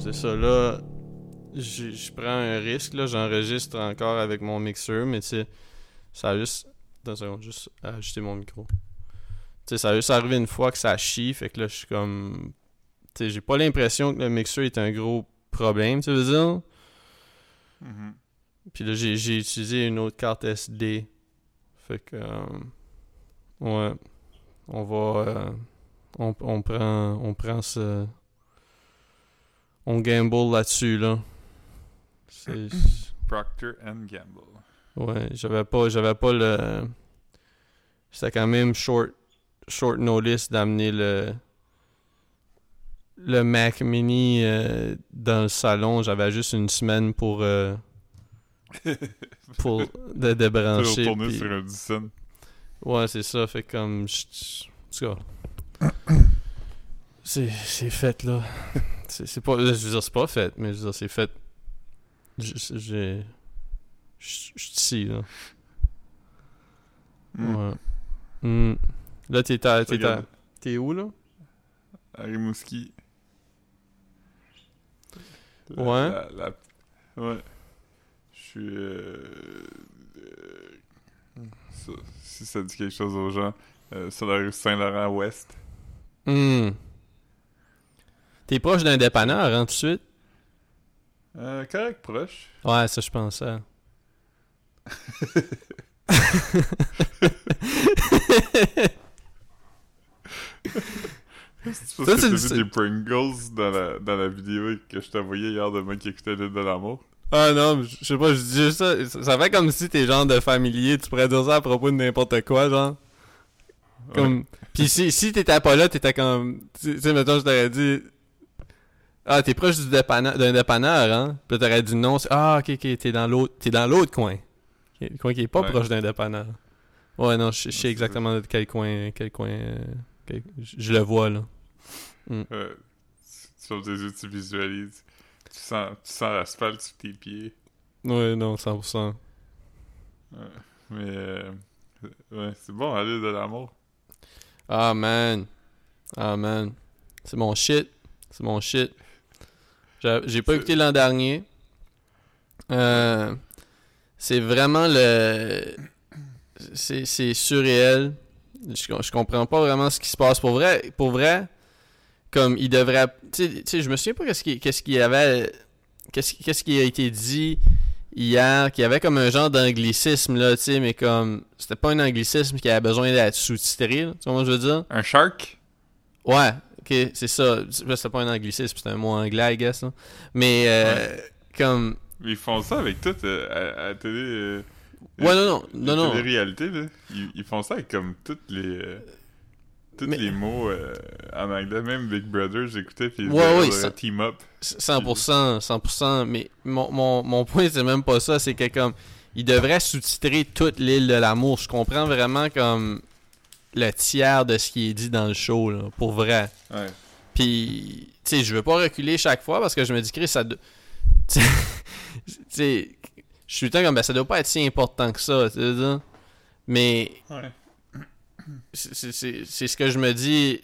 c'est ça. Là, je je prends un risque. Là, j'enregistre encore avec mon mixeur, mais tu sais, ça a juste. Attends une seconde, juste ajuster mon micro. Tu sais, ça a juste arrivé une fois que ça chie, fait que là, je suis comme. Tu sais, j'ai pas l'impression que le mixeur est un gros problème, tu veux dire? Mhm. Puis là, j'ai j'ai utilisé une autre carte SD. Fait que. euh, ouais. On va. euh, on, on prend. On prend ce. On gamble là-dessus, là. C'est. Procter and Gamble. Ouais, j'avais pas. J'avais pas le. C'était quand même short. Short notice d'amener le. Le Mac Mini euh, dans le salon. J'avais juste une semaine pour. euh, pour de débrancher. Puis- sur un. Ouais, c'est ça. Fait comme. je- En tout cas. C'est c'est fait, là. C'est pas. Je veux dire, c'est pas fait, mais je veux dire, c'est fait. J'ai. Je suis ici, là. Hmm. Ouais. Hmm. Là, t'es à- t'es à- T'es où, là? à Rimouski. La- Ouais. la- la- Ouais. Je suis. Euh... euh, si ça dit quelque chose aux gens, euh, sur la rue Saint-Laurent-Ouest. Hmm. T'es proche d'un dépanneur, hein, tout de suite? Euh, correct, proche. Ouais, ça, je pensais. C'est Ça, parce que c'est t'as le- vu des Pringles dans la, dans la vidéo que je t'envoyais hier de moi qui écoutait l'île de l'amour. Ah non, je sais pas, je dis juste ça. Ça fait comme si t'es genre de familier, tu pourrais dire ça à propos de n'importe quoi, genre. Comme... Pis si, si t'étais pas là, t'étais comme... Tu tu sais, mettons, je t'aurais dit... Ah, t'es proche du dépanneur, d'un dépanneur, hein? Puis t'aurais dit non. c'est- Ah, ok, ok, t'es dans l'autre... T'es dans l'autre coin. Le coin qui est pas Ouais. proche d'un dépanneur. Ouais, non, je je sais exactement de quel coin... Quel coin... euh, quel- Je le vois, là. Euh, sur tes yeux, tu visualises. Tu sens, tu sens l'asphalte sous tes pieds. Ouais, non, 100%. Mais, euh, ouais, c'est bon, l'île de l'amour. Ah, man. Ah, man. C'est mon shit. C'est mon shit. J'ai pas écouté l'an dernier. Euh, c'est vraiment le... C'est surréel. Je, je comprends pas vraiment ce qui se passe. Pour vrai, pour vrai comme il devrait... Tu sais- je me souviens pas qu'est-ce qui, qu'est-ce qu'il y avait... Qu'est-ce qui- qu'est-ce qui a été dit hier, qu'il y avait comme un genre d'anglicisme, là, tu sais, mais comme... C'était pas un anglicisme qui avait besoin d'être sous-titré, tu vois ce que je veux dire? Un shark? Ouais, c'est ça. C'est pas un anglicisme, c'est un mot anglais, I guess. là. Mais, euh, comme. Ils font ça avec tout euh, à, à télé. euh, Ouais, non, non, non, non. télé-réalité, là. Ils, ils font ça avec comme toutes les. euh, tous Mais- les mots en anglais, même Big Brother, j'écoutais, puis ils Ouais, ouais, euh, ça- team up. 100%, 100%. Mais mon, mon, mon point, c'est même pas ça. C'est que, comme. Il devrait sous-titrer toute l'île de l'amour. Je comprends vraiment, comme. Le tiers de ce qui est dit dans le show, là. Pour vrai. Ouais. Puis, tu sais, je veux pas reculer chaque fois parce que je me dis, Chris, ça. Tu sais, je suis temps comme, ben, ça doit pas être si important que ça, tu. Mais, Ouais. c'est- c'est c'est- c'est ce que je me dis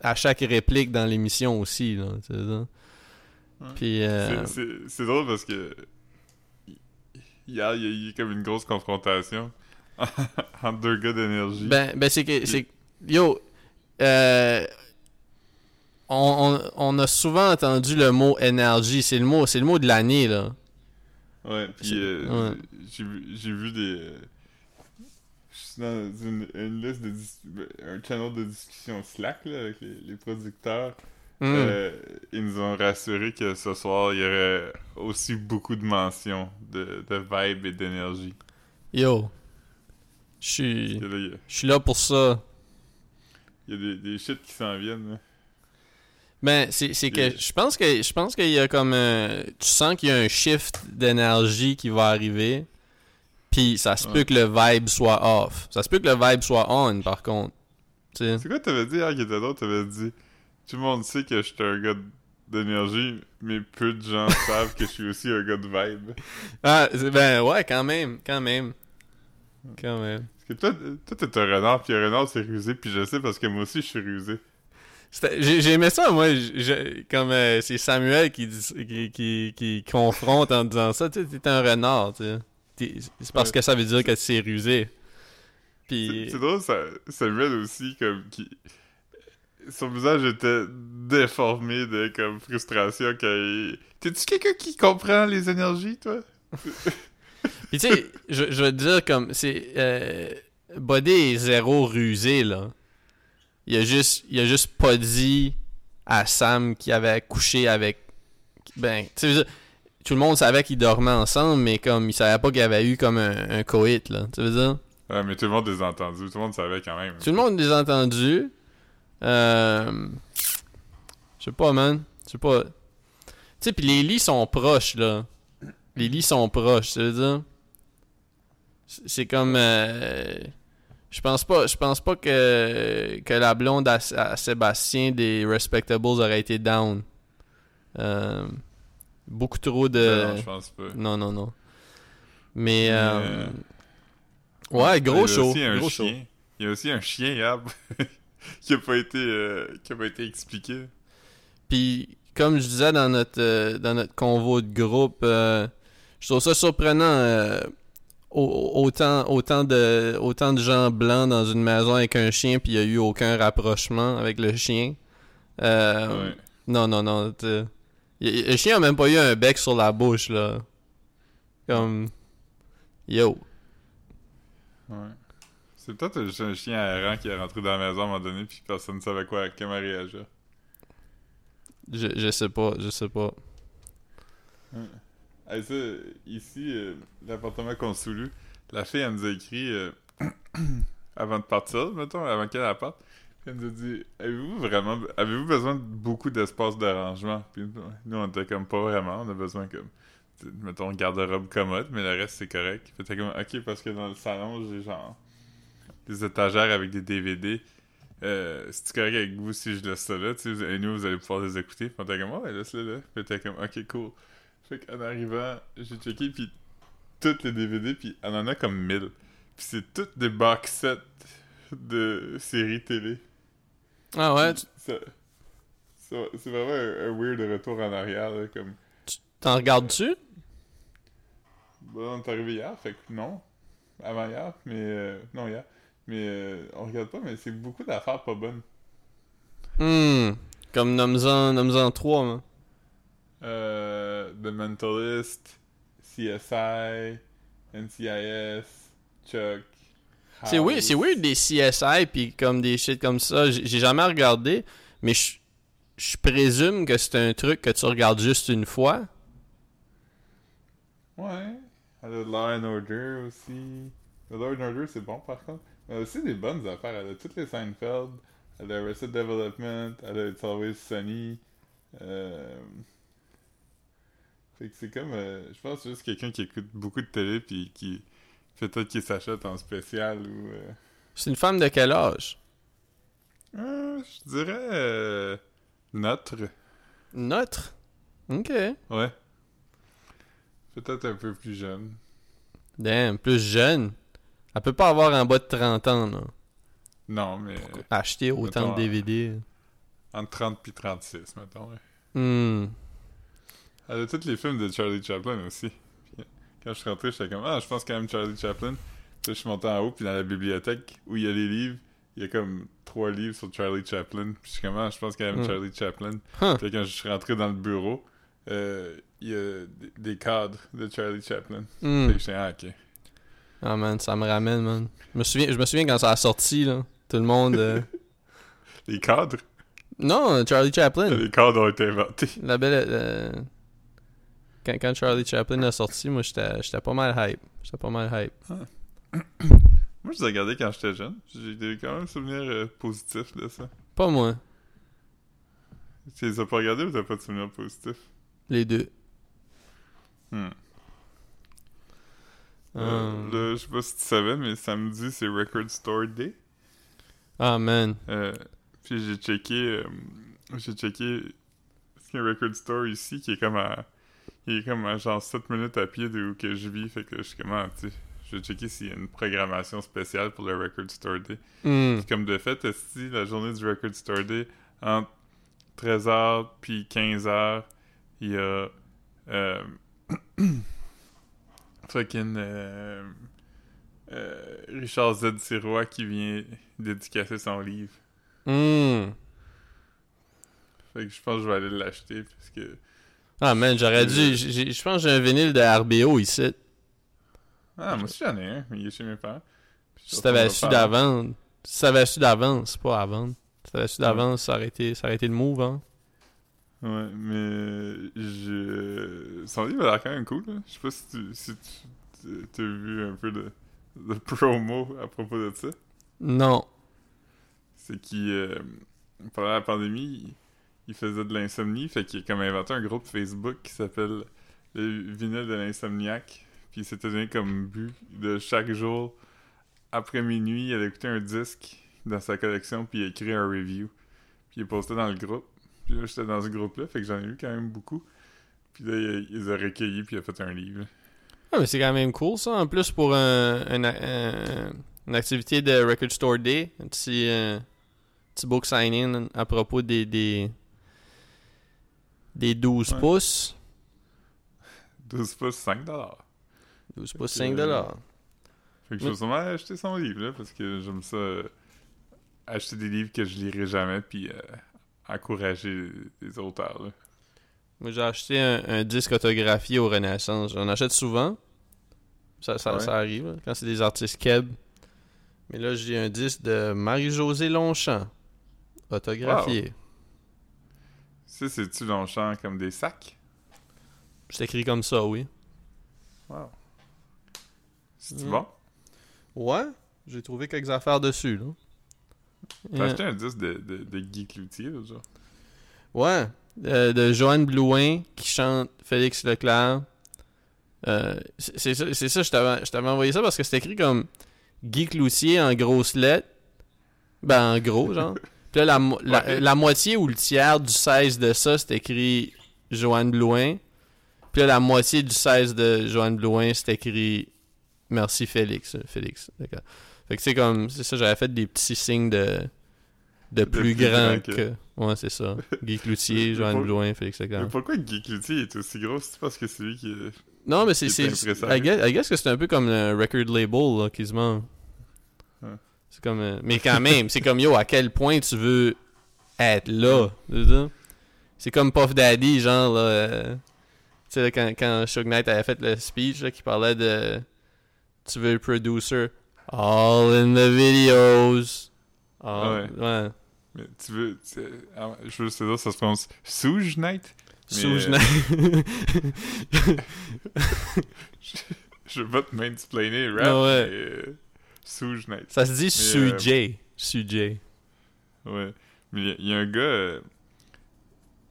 à chaque réplique dans l'émission aussi, là, tu veux dire. Ouais. Puis, euh, C'est- C'est c'est drôle parce que. Hier, il y a eu comme une grosse confrontation entre deux gars d'énergie. ben, ben c'est que, c'est yo, euh, on, on, on a souvent entendu le mot énergie, c'est le mot, c'est le mot de l'année, là. Ouais, puis euh, ouais. j'ai vu, j'ai vu des. euh, je suis dans une, une liste de. dis- ben, un channel de discussion Slack là, avec les, les producteurs. Euh, ils nous ont rassuré que ce soir, il y aurait aussi beaucoup de mentions de, de vibe et d'énergie. Yo, je suis, je suis là pour ça. il y a des, des shit qui s'en viennent. là. Ben, c'est que je pense que je pense qu'il y a comme un- tu sens qu'il y a un shift d'énergie qui va arriver. Puis ça se peut que le vibe soit off. Ça se peut que le vibe soit on par contre. C'est quoi t'avais dit hier qui était d'autre? T'avais dit? Tout le monde sait que je suis un gars d'énergie, mais peu de gens savent que je suis aussi un gars de vibe. Ah, ben ouais, quand même, quand même. Quand même. Que toi, t'es un renard, puis un renard c'est rusé, puis je sais parce que moi aussi je suis rusé. C'était- J'ai j'ai aimé ça, moi. comme euh, c'est Samuel qui, dit- qui, qui, qui confronte en disant ça. Tu t'es un renard, tu sais. T'es- C'est parce que ça veut dire que c'est rusé. Puis. c'est drôle, ça, Samuel aussi, comme, qui... Son visage était déformé de, comme, frustration quand il... T'es-tu quelqu'un qui comprend les énergies, toi? Puis tu sais, je, je veux te dire comme c'est euh, Buddy est zéro rusé là. Il a juste il a juste pas dit à Sam qu'il avait couché avec ben tu sais tout le monde savait qu'ils dormaient ensemble mais comme il savait pas qu'il avait eu comme un, un coït là. Tu veux dire? Ouais, mais tout le monde les a entendus, tout le monde savait quand même. Tout le monde les a entendus. Euh je sais pas man, je sais pas. Tu sais puis les lits sont proches là. Les lits sont proches, tu veux dire? C'est comme euh, je pense pas je pense pas que que la blonde à, à Sébastien des Respectables aurait été down. Euh, beaucoup trop de Non, je pense pas. non non non. Mais euh, ouais, Il y gros a show, aussi un gros show. chien. Il y a aussi un chien, Yab, qui a pas été, qui a pas été expliqué. Puis, comme je disais dans notre, dans notre convo de groupe, je trouve ça surprenant. Au- autant, autant, de, autant de gens blancs dans une maison avec un chien, puis il n'y a eu aucun rapprochement avec le chien. Euh, Ouais. Non, non, non. Le chien a même pas eu un bec sur la bouche, là. Comme. Yo. Ouais. C'est peut-être juste un chien errant qui est rentré dans la maison à un moment donné puis personne ne savait quoi, comment réagir. Je, je sais pas, je sais pas. Ici, euh, l'appartement qu'on sous la fille, elle nous a écrit euh, avant de partir, mettons, avant qu'elle parte. Elle nous a dit Avez-vous vraiment avez-vous besoin de beaucoup d'espace de rangement? Puis nous, on était comme pas vraiment, on a besoin comme mettons garde-robe commode, mais le reste c'est correct. Puis t'es comme ok parce que dans le salon j'ai genre des étagères avec des DVD. Euh, c'est correct avec vous si je laisse ça là, tu sais, et nous vous allez pouvoir les écouter. Puis on était comme ouais laisse-le là. Comme ok cool. Fait qu'en arrivant, j'ai checké, puis toutes les DVD, puis on en a comme 1000. Puis c'est toutes des box sets de séries télé. Ah ouais, tu- Ça- ça- c'est vraiment un, un weird retour en arrière, là, comme... t'en regardes-tu? Bon, on est arrivé hier, fait que non. Avant hier, mais... euh, non, hier. Mais euh, on regarde pas, mais c'est beaucoup d'affaires pas bonnes. Hmm. Comme nomme-en nomme-en trois, moi. Euh, The Mentalist, CSI, NCIS, Chuck... C'est weird, House. c'est weird des CSI puis comme des shit comme ça. J'ai jamais regardé, mais je je présume que c'est un truc que tu regardes juste une fois. Ouais. Elle a Law and Order aussi. Le Law and Order, c'est bon par contre. Mais elle a aussi des bonnes affaires. Elle a toutes les Seinfeld. Elle a Arrested Development. Elle a It's Always Sunny. Euh... Fait que c'est comme. euh, je pense juste quelqu'un qui écoute beaucoup de télé puis qui. Peut-être qu'il s'achète en spécial ou. euh, C'est une femme de quel âge? euh, je dirais. euh, Notre. Notre? Ok. Ouais. Peut-être un peu plus jeune. Damn, plus jeune? Elle peut pas avoir en bas de 30 ans, là. Non, mais. Acheter autant Mettons, de DVD. Entre 30 puis 36, mettons. ouais. Hmm. Elle a tous les films de Charlie Chaplin aussi. Puis, Quand je suis rentré, j'étais comme Ah, je pense quand même Charlie Chaplin. Puis je suis monté en haut, puis dans la bibliothèque où il y a les livres, il y a comme trois livres sur Charlie Chaplin. Puis je suis comme Ah, je pense quand même Hmm. Charlie Chaplin. Huh. Puis quand je suis rentré dans le bureau, euh, il y a des, des cadres de Charlie Chaplin. Hmm. Fait que Ah, ok. Ah man, ça me ramène, man. Je me souviens, je me souviens quand ça a sorti, là. Tout le monde. euh, Les cadres? Non, Charlie Chaplin. Les cadres ont été inventés. La belle. euh, Quand, quand Charlie Chaplin a sorti, moi j'étais pas mal hype. J'étais pas mal hype. Moi, je les ai regardés quand j'étais jeune. J'ai des quand même souvenirs euh, positifs de ça. Pas moi. Tu les as pas regardés ou t'as pas de souvenirs positifs? Les deux. Hmm. Euh, là, je sais pas si tu savais, mais samedi, c'est Record Store Day. Ah man. Euh, puis j'ai checké, j'ai checké parce qu'il y a un record store ici qui est comme à, il est comme à genre 7 minutes à pied de où que je vis, fait que je suis comme, ah, tu sais, je vais checker s'il y a une programmation spéciale pour le Record Store Day. Hmm. Puis comme de fait, si la journée du Record Store Day, entre 13h puis 15h, il y a euh, fucking euh, euh, Richard Z. Sirois qui vient dédicacer son livre. Hmm. Fait que je pense que je vais aller l'acheter parce que. Ah man, j'aurais dû. j'ai- Je pense que j'ai un vinyle de RBO ici. Ah, moi aussi j'en ai un, mais il est chez mes parents. Si t'avais su d'avance. Si t'avais su d'avance, pas vendre. Si t'avais su d'avance, ça aurait été, ça aurait été le move, hein? Ouais, mais je. Son livre a l'air quand même cool. Là. Je sais pas si tu si tu t'as vu un peu de, de promo à propos de ça. Non. C'est qu'il euh, pendant la pandémie, il, faisait de l'insomnie, fait qu'il a inventé un groupe Facebook qui s'appelle le vinyle de l'insomniaque. Puis il s'était donné comme but de chaque jour après minuit, il allait écouter un disque dans sa collection puis il écrit un review. Puis il postait dans le groupe. Puis là, j'étais dans ce groupe-là, fait que j'en ai eu quand même beaucoup. Puis là, il, il a recueillis puis il a fait un livre. Ah, mais c'est quand même cool, ça. En plus, pour un, un- un- une activité de Record Store Day, un petit, euh, petit book sign-in à propos des, des 12 Ouais. pouces. 12 pouces, 5 dollars. 12 pouces, que, 5 dollars. Fait que je vais sûrement acheter son livre, là, parce que j'aime ça. euh, acheter des livres que je lirai jamais, puis euh, encourager les auteurs, là. Moi, j'ai acheté un, un disque autographié au Renaissance. J'en achète souvent. Ça, ça, Ouais. ça arrive, là, quand c'est des artistes keb. Mais là, j'ai un disque de Marie-Josée Longchamp. Autographié. Ça, c'est-tu Longchamp comme des sacs? C'est écrit comme ça, oui. Wow. C'est-tu Mm. bon? Ouais, j'ai trouvé quelques affaires dessus, là. T'as Euh, acheté un disque de, de, de Guy Cloutier, jour? Ouais, euh, de Joanne Blouin qui chante Félix Leclerc. Euh, c'est c'est ça, c'est ça, je t'avais envoyé ça parce que c'était écrit comme Guy Cloutier en grosses lettres. Ben, en gros, genre. Puis là, la, la, la moitié ou le tiers du 16 de ça, c'était écrit Joanne Blouin. Puis là, la moitié du 16 de Joanne Blouin, c'était écrit Merci Félix. Félix, d'accord. Fait que c'est comme, c'est ça, j'avais fait des petits signes de, de plus, plus grand que... que- Ouais, c'est ça. Guy Cloutier, Mais Joanne Blouin, Félix Mais Leclerc. pourquoi Guy Cloutier est aussi gros? C'est parce que c'est lui qui... est- Non, mais c'est... C'est. I guess, I guess que c'est un peu comme un record label, là, quasiment. Ouais. C'est comme... euh, mais quand même, c'est comme, yo, à quel point tu veux être là? C'est comme Puff Daddy, genre, là... euh, tu sais, quand, quand Suge Knight avait fait le speech, là, qui parlait de... Tu veux le producer. All in the videos. All- ouais. Mais tu veux... tu- ah, je veux dire, ça se prononce Souge Night? Mais, Suge euh, Knight. Je veux pas te mansplainer rap, Ah ouais. mais... euh. Ça se dit euh, Sujay. Sujay. Ouais. Mais il y a- il y, a un gars. euh,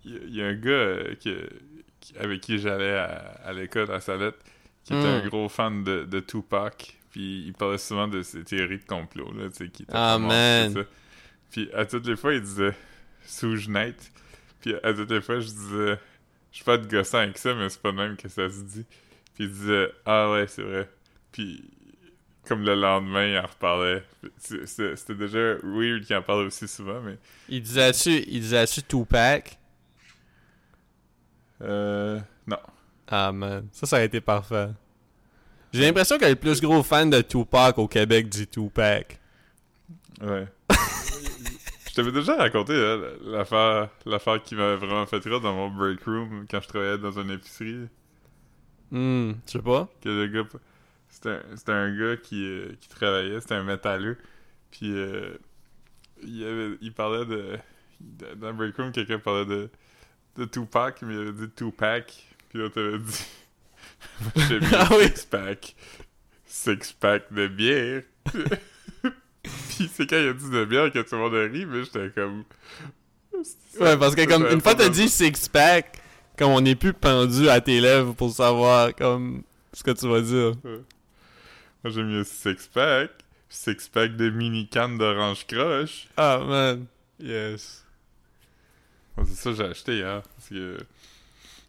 Il y, a- il y a un gars euh, qui- avec qui j'allais à, à l'école à Salette qui était Hmm. un gros fan de, de Tupac. Puis il parlait souvent de ses théories de complot. Là, tu sais, qui Ah, man. ça. Puis à toutes les fois, il disait Souge. Puis à toutes les fois, je disais Je suis pas de gossant avec ça, mais c'est pas même que ça se dit. Puis il disait Ah ouais, c'est vrai. Puis comme le lendemain, il en reparlait. C'était déjà weird qu'il en parle aussi souvent, mais. Il disait-tu, il disait-tu Tupac? Euh. Non. Ah man, ça, ça a été parfait. J'ai l'impression que le plus gros fan de Tupac au Québec dit Tupac. Ouais. je t'avais déjà raconté hein, l'affaire l'affaire qui m'avait vraiment fait rire dans mon break room quand je travaillais dans une épicerie. Hmm, je sais pas? Que le gars. C'était un, un gars qui, euh, qui travaillait, c'était un métalleux. Puis euh, il, avait, il parlait de. Dans le break room, quelqu'un parlait de, de Tupac, mais il avait dit Tupac. Puis l'autre avait dit. J'ai mis Ah oui. six-pack. Six-pack de bière. Puis c'est quand il a dit de bière que tout le monde a ri, mais j'étais comme. Ouais, parce que comme une fois t'as dit six-pack, comme on n'est plus pendu à tes lèvres pour savoir comme ce que tu vas dire. J'ai mis un six-pack. Six-pack de mini-cannes d'orange croche. Ah man, yes. C'est ça que j'ai acheté hier. Parce que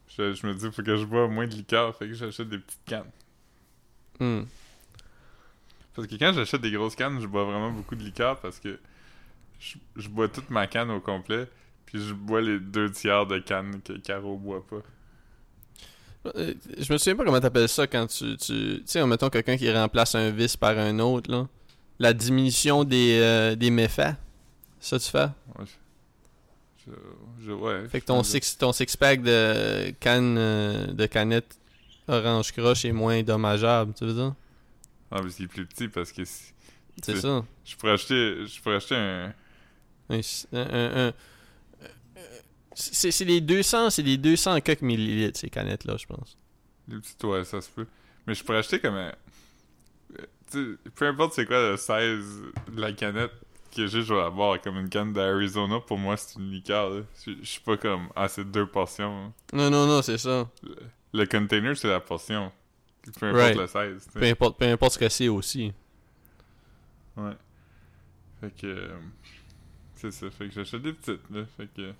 je, je me dis, faut que je bois moins de liqueur. Fait que j'achète des petites cannes. Hmm. Parce que quand j'achète des grosses cannes, je bois vraiment beaucoup de liqueur parce que je, je bois toute ma canne au complet. Puis je bois les deux tiers de canne que Caro boit pas. Euh, Je me souviens pas comment t'appelles ça quand tu. Tu sais, mettons quelqu'un qui remplace un vice par un autre, là. La diminution des, euh, des méfaits. Ça, tu fais? Ouais, je, je- ouais. Fait que ton je- six, ton six pack de canne euh, de canette orange croche est moins dommageable, tu veux dire? Ah, mais c'est plus petit parce que C'est ça. je pourrais acheter, je pourrais acheter un. Un, un, un- un- c'est les 200, c'est les 200 quelques millilitres ces canettes là, je pense. Les petites, ouais, ça se peut. Mais je pourrais acheter comme un. euh, peu importe c'est quoi le 16 de la canette que j'ai, je vais avoir comme une canne d'Arizona. Pour moi, c'est une liqueur. Je suis pas comme. Ah, c'est deux portions. hein. Non non non, c'est ça. Le container, c'est la portion. Peu importe Right. le 16. tu sais. Peu importe, peu importe ce que c'est aussi. Ouais. Fait que. euh, c'est ça. Fait que j'achète des petites, là. Fait que.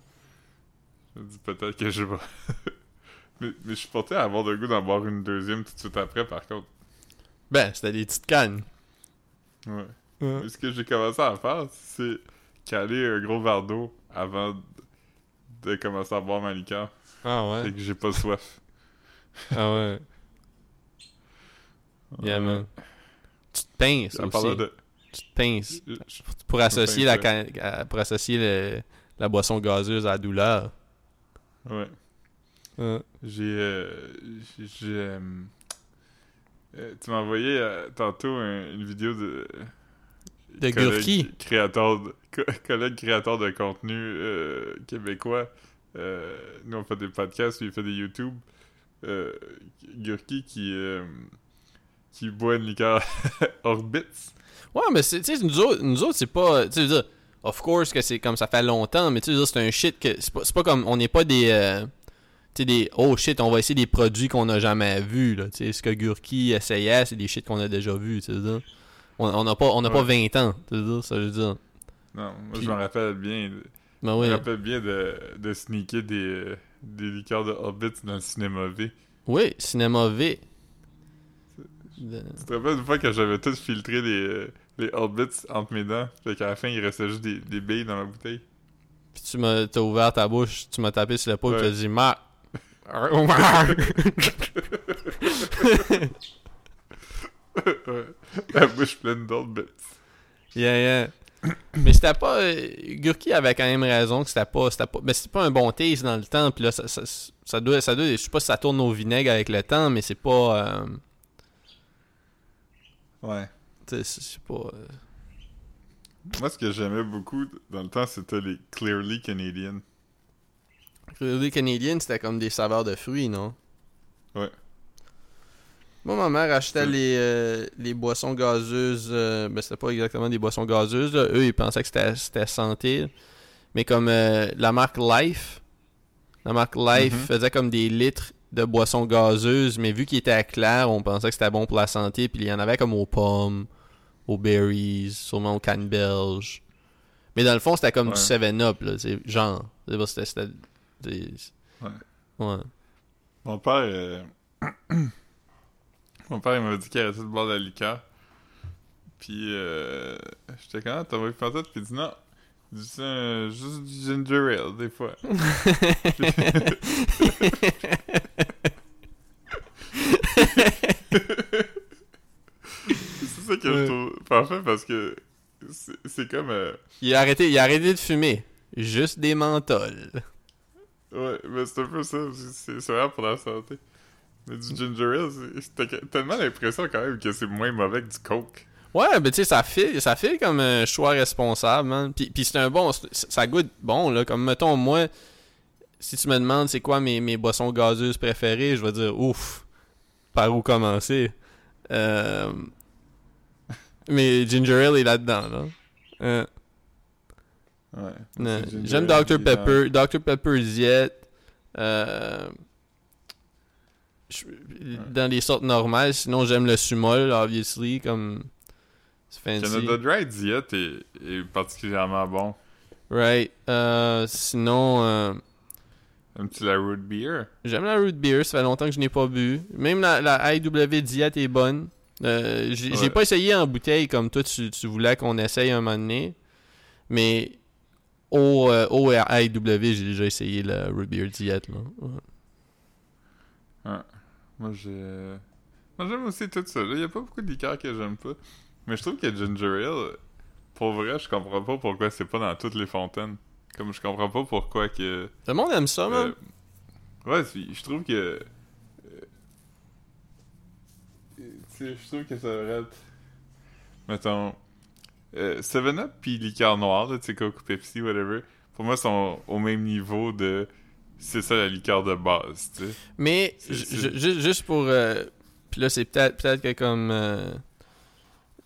Je me dis peut-être que je vais. mais, mais je suis porté à avoir le goût d'en boire une deuxième tout de suite après, par contre. Ben, c'était des petites cannes. Ouais. Mais ce que j'ai commencé à faire, c'est caler un gros verre d'eau avant de, commencer à boire ma liqueur. Ah Fait que j'ai pas soif. Ah ouais. Yeah, Ouais. man. Tu te pinces aussi. de. Tu te pinces. Pour associer, pince, la, pour associer le- la boisson gazeuse à la douleur. Ouais. J'ai. euh, j'ai. j'ai, euh, euh, tu m'as envoyé euh, tantôt un- une vidéo de. De Gurki. Créateur de, collègue créateur de contenu euh, québécois. Euh, nous, on fait des podcasts, lui, il fait des YouTube. Euh, Gurki qui. euh, qui boit une liqueur Orbitz. Ouais, mais c'est- tu sais, nous autres, nous autres c'est pas. Tu veux dire, of course que c'est comme ça fait longtemps, mais tu sais, c'est un shit que. C'est pas, pas comme. On n'est pas des. euh, tu sais, des. Oh shit, on va essayer des produits qu'on n'a jamais vus, là. Tu sais, ce que Gurki essayait, c'est des shit qu'on a déjà vus, tu sais. On n'a pas, on a pas 20 ans, tu sais, ça, je veux dire. Non, moi, Puis- je me rappelle bien. de- Ben Je oui. me rappelle bien de, de sneaker des, euh, des liqueurs de Orbitz dans le cinéma V. Oui, Cinéma V. De- Tu te rappelles une fois que j'avais tout filtré les, euh, les Orbitz entre mes dents? Fait qu'à la fin, il restait juste des, des billes dans ma bouteille. Puis tu m'as t'as ouvert ta bouche, tu m'as tapé sur l'épaule, Ouais. tu as dit. Ouais. La bouche pleine d'Orbitz. yeah, yeah. Mais c'était pas. euh, Gurki avait quand même raison que c'était pas. C'était pas. Mais c'était pas un bon taste dans le temps. Puis là, ça, ça, ça doit. Ça doit. Je sais pas si ça tourne au vinaigre avec le temps, mais c'est pas. euh, Ouais. Tu sais, c'est c'est pas. euh, Moi, ce que j'aimais beaucoup dans le temps, c'était les Clearly Canadian. Clearly Canadian, c'était comme des saveurs de fruits, non? Ouais. Moi, ma mère achetait les, euh, les boissons gazeuses. euh, ben, c'était pas exactement des boissons gazeuses. là. Eux, ils pensaient que c'était, c'était santé. Mais comme euh, la marque Life, la marque Life Mhm. faisait comme des litres de boissons gazeuses. Mais vu qu'ils étaient à clair, on pensait que c'était bon pour la santé. Puis il y en avait comme aux pommes, aux berries, sûrement aux cannes belges. Mais dans le fond, c'était comme Ouais. du 7-Up, là. c'est Genre. C'était. c'est- Ouais. Ouais. Mon père, euh, mon père, il m'a dit qu'il arrêtait de boire de la liqueur. Puis, euh, j'étais quand t'as envie de faire ça? Puis il dit non. Il dit c'est juste du ginger ale, des fois. c'est ça que Ouais. je trouve parfait parce que c'est comme. euh, Il a arrêté, il a arrêté de fumer. Juste des menthols. Ouais, mais c'est un peu ça. C'est c'est vraiment pour la santé. Mais du ginger ale, t'as tellement l'impression quand même que c'est moins mauvais que du coke. Ouais, ben tu sais, ça fait, ça fait comme un choix responsable, man. Puis, puis c'est un bon, ça goûte bon, là. Comme, mettons, moi, si tu me demandes c'est quoi mes, mes boissons gazeuses préférées, je vais dire, ouf, par où commencer? Euh... Mais Ginger Ale est là-dedans, là. Euh, Ouais. ginger J'aime Dr Pepper, Dr Pepper Diet. Euh... Dans les sortes normales, sinon j'aime le Sumol, obviously, comme... C'est euh, fancy. Canada Dry Diet est, est particulièrement bon. Right. Euh, sinon, euh, Aimes-tu la root beer? j'aime la root beer. Ça fait longtemps que je n'ai pas bu. Même la, la IW Diet est bonne. Euh, j'ai Ouais. pas essayé en bouteille comme toi tu, tu voulais qu'on essaye un moment donné. Mais au, euh, au j'ai déjà essayé le root beer diet. Là. Ouais. Moi, j'ai. Moi, j'aime aussi tout ça. Il y a pas beaucoup de liqueurs que j'aime pas. Mais je trouve que Ginger Ale, pour vrai, je comprends pas pourquoi c'est pas dans toutes les fontaines. Comme je comprends pas pourquoi que. Le monde aime ça. Euh, ouais, je trouve que. Je trouve que ça devrait être. Mettons. Euh, 7-Up pis liqueur noire, tu sais, Coke Pepsi, whatever, pour moi, sont au même niveau de. C'est ça la liqueur de base, tu sais. Mais, juste pour. Euh, puis là, c'est peut-être peut que comme. Euh,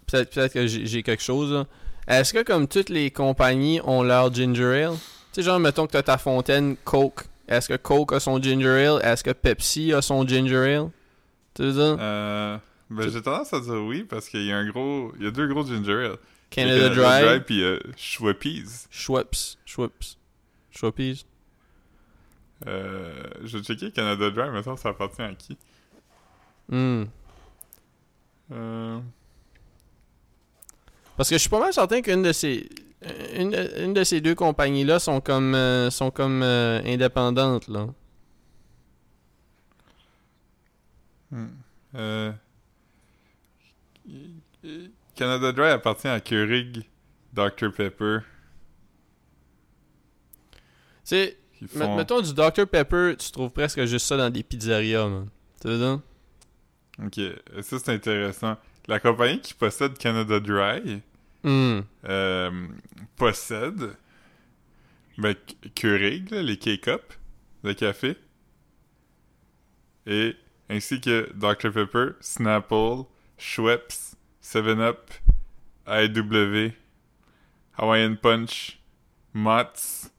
peut-être peut que j'ai quelque chose, Est-ce que comme toutes les compagnies ont leur ginger ale? Tu sais, genre, mettons que t'as ta fontaine Coke. Est-ce que Coke a son ginger ale? Est-ce que Pepsi a son ginger ale? Tu veux dire? Euh. Ben, j'ai tendance à dire oui, parce qu'il y a un gros... Il y a deux gros ginger ale. Canada, Dry. Dry puis euh, Schweppes. Schweppes. Schweppes. Schweppes. Euh, je vais checker Canada Dry, mais ça, ça appartient à qui? Hmm. Euh... Parce que je suis pas mal certain qu'une de ces une, une de ces deux compagnies là sont comme euh, sont comme euh, indépendantes là. Hmm. Euh... Canada Dry appartient à Keurig, Dr Pepper. Tu sais, mettons du Dr Pepper, tu trouves presque juste ça dans des pizzerias, man. Tu veux Ok, ça c'est intéressant. La compagnie qui possède Canada Dry Hmm. Euh, possède ben, Keurig, les K-Cup de café, et ainsi que Dr Pepper, Snapple, Schweppes, 7-Up, IW, Hawaiian Punch, Mott's,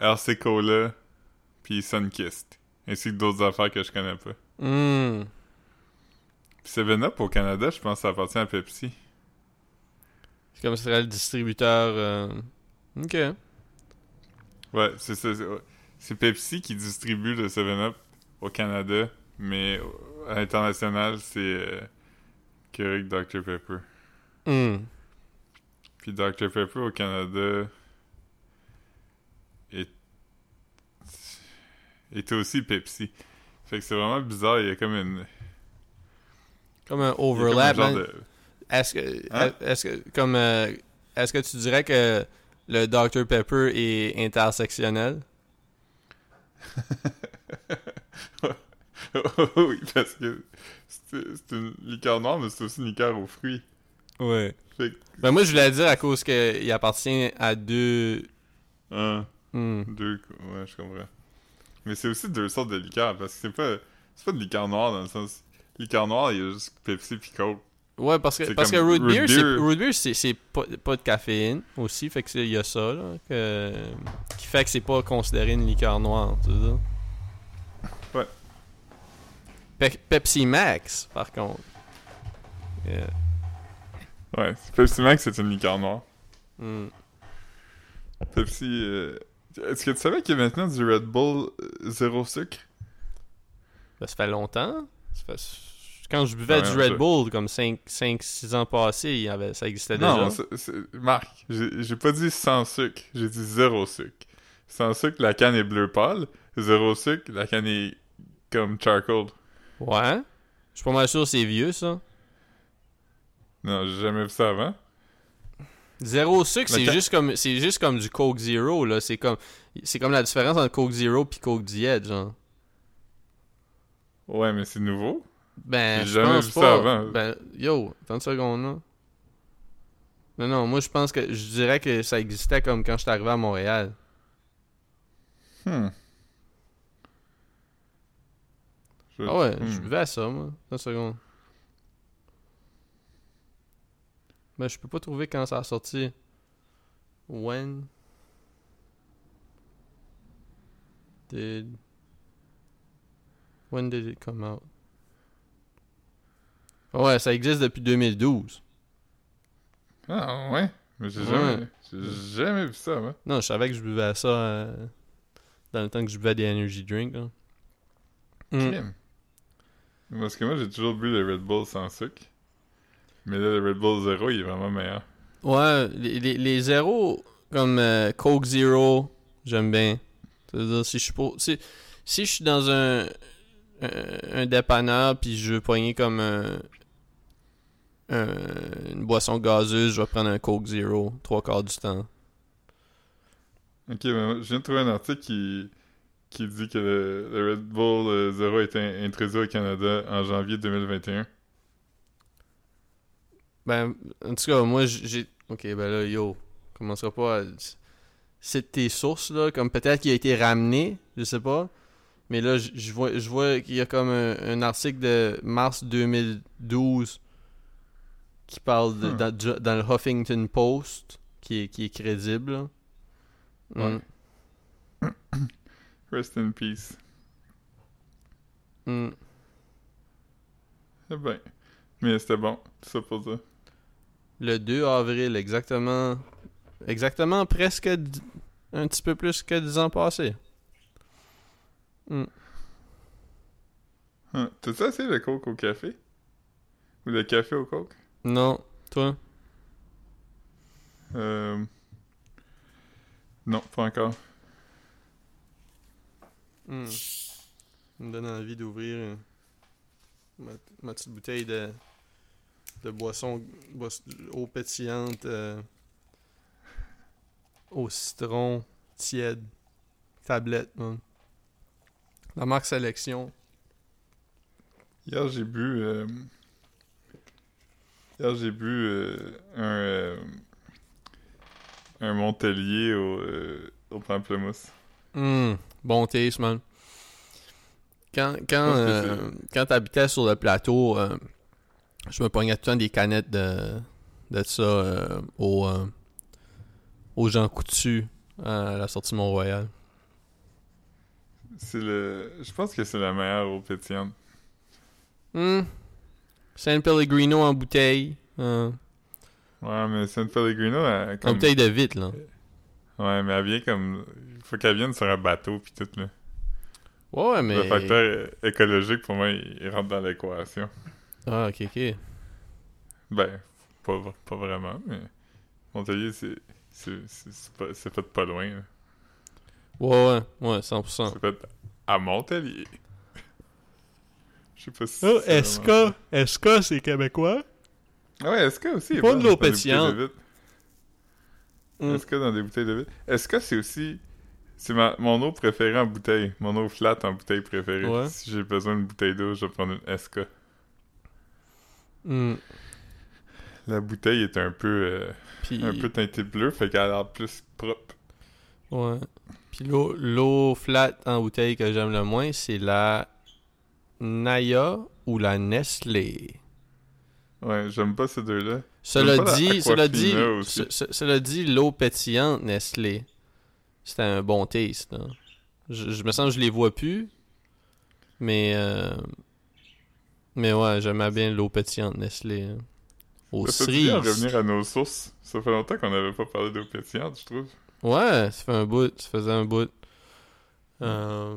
RC Cola, puis Sunkist, ainsi que d'autres affaires que je connais pas. Mm. 7-Up au Canada, je pense que ça appartient à Pepsi. C'est comme serait le distributeur. Euh, ok. Ouais, c'est ça. C'est Pepsi qui distribue le 7-Up au Canada, mais à l'international, c'est euh, Keurig Dr Pepper. Hmm. Puis Dr Pepper au Canada est... était aussi Pepsi. Fait que c'est vraiment bizarre, il y a comme une... Comme un overlap. Est-ce que, hein? est-ce que, comme, euh, est-ce que tu dirais que le Dr Pepper est intersectionnel? oui, parce que c'est une liqueur noire, mais c'est aussi une liqueur aux fruits. Ouais. Ben moi, je voulais dire à cause qu'il appartient à deux... Un. Hmm. Deux, ouais, je comprends. Mais c'est aussi deux sortes de liqueurs, parce que c'est pas, c'est pas de liqueur noire dans le sens... Liqueur noire, il y a juste Pepsi pis Coke. Ouais, parce que, parce que root, beer, beer. c'est pas, pas de caféine aussi, fait que il y a ça, là, que, qui fait que c'est pas considéré une liqueur noire, tu Ouais. Pepsi Max, par contre. Ouais, Pepsi Max, c'est une liqueur noire. Hmm. Pepsi... Euh, est-ce que tu savais qu'il y a maintenant du Red Bull euh, zéro sucre? Ben, ça fait longtemps. Ça fait quand je buvais du Red Bull, comme 5-6 ans passés, y avait, ça existait déjà. Non, Marc, j'ai pas dit sans sucre, j'ai dit zéro sucre. Sans sucre, la canne est bleu pâle. Zéro sucre, la canne est comme charcoal. Ouais. Je suis pas mal sûr que c'est vieux, ça. Non, j'ai jamais vu ça avant. Zéro sucre, c'est juste comme c'est juste comme du Coke Zero là, c'est comme c'est comme la différence entre Coke Zero puis Coke Diet genre. Ouais, mais c'est nouveau. Ben, je pense pas. Ça avant. Ben, yo, attends une seconde, là. Non, non, moi, je pense que je dirais que ça existait comme quand je suis arrivé à Montréal. Hmm. Ah ouais, je hmm. buvais à ça, moi. Une seconde. Ben, je peux pas trouver quand ça a sorti. When did... When did it come out? Ouais, ça existe depuis 2012. Ah ouais? Mais j'ai jamais, jamais vu ça, moi. Non, je savais que je buvais ça euh, dans le temps que je buvais des energy drinks. Mm. Parce que moi, j'ai toujours bu le Red Bull sans sucre. Mais là, le Red Bull zéro, il est vraiment meilleur. Ouais, les, les, zéros, comme euh, Coke Zero, j'aime bien. C'est-à-dire, si je suis pour- si, si je suis dans un, un, un dépanneur puis je veux pogner comme un, un- une boisson gazeuse, je vais prendre un Coke Zero trois quarts du temps. Ok, ben, je viens de trouver un article qui, qui dit que le, le Red Bull euh, Zero a été in- introduit au Canada en janvier 2021. Ben, en tout cas, moi, j'ai. Ok, ben là, yo, commencera pas à. C'est tes sources, là, comme peut-être qu'il a été ramené, je sais pas. Mais là, je vois, je vois qu'il y a comme un, un article de mars 2012 qui parle de- Hmm. dans le Huffington Post, qui est, qui est crédible. là. Ouais. Mm, Rest in peace. mm. Eh ben. Mais c'était bon, tout ça pour ça. Le 2 avril, exactement. Exactement presque d- un petit peu plus que 10 ans passés. Hein, T'as-tu essayé le coke au café? Ou le café au coke? Non, toi? Euh... Non, pas encore. Hmm. Ça me donne envie d'ouvrir ma, ma petite bouteille de, de boisson, bois- eau pétillante euh, au citron tiède. Tablette. La marque Sélection. Hier, j'ai bu... euh, Hier, j'ai bu euh, un... euh, Un Montelier au, au pamplemousse. Hmm, bon taste, man. Quand, quand, euh, quand t'habitais sur le plateau, euh, je me pognais tout le temps des canettes de, de ça euh, au, euh, aux gens coutus à la sortie Mont-Royal. C'est le... Je pense que c'est la meilleure eau pétillante. Hmm. San Pellegrino en bouteille. euh, Ouais, mais San Pellegrino, elle, En comme... bouteille de vitre, là. Ouais, mais elle vient comme... Il faut qu'elle vienne sur un bateau, pis tout, là. Ouais, ouais, mais. Le facteur écologique, pour moi, il, il rentre dans l'équation. Ah, ok, ok. Ben, pas, pas vraiment, mais... Montelier, c'est... C'est c'est- c'est pas, c'est fait pas loin, là. Ouais, ouais, ouais, 100%. C'est fait à Montelier. Je sais pas si... Oh, SK, vraiment- SK, c'est québécois? Ah ouais, SK aussi. Pas bon de l'eau dans des bouteilles pétillante. Mm. SK dans des bouteilles de vitre. SK, c'est aussi... C'est ma, mon eau préférée en bouteille. Mon eau flat en bouteille préférée. Ouais. Si j'ai besoin d'une bouteille d'eau, je vais prendre une SK. Hmm. La bouteille est un peu... euh, Puis, un peu teintée bleu, fait qu'elle a l'air plus propre. ouais. Puis l'eau, l'eau flat en bouteille que j'aime le moins, c'est la Naya ou la Nestlé. Ouais, j'aime pas ces deux-là. Cela dit, cela dit, ce- ce- cela dit, l'eau pétillante Nestlé, c'était un bon taste. hein. Je, je me sens que je les vois plus, mais euh, mais ouais, j'aimais bien l'eau pétillante Nestlé. hein. Au Ça bien revenir à nos sources. Ça fait longtemps qu'on n'avait pas parlé d'eau pétillante, je trouve. Ouais, ça fait un bout, ça faisait un bout. Euh,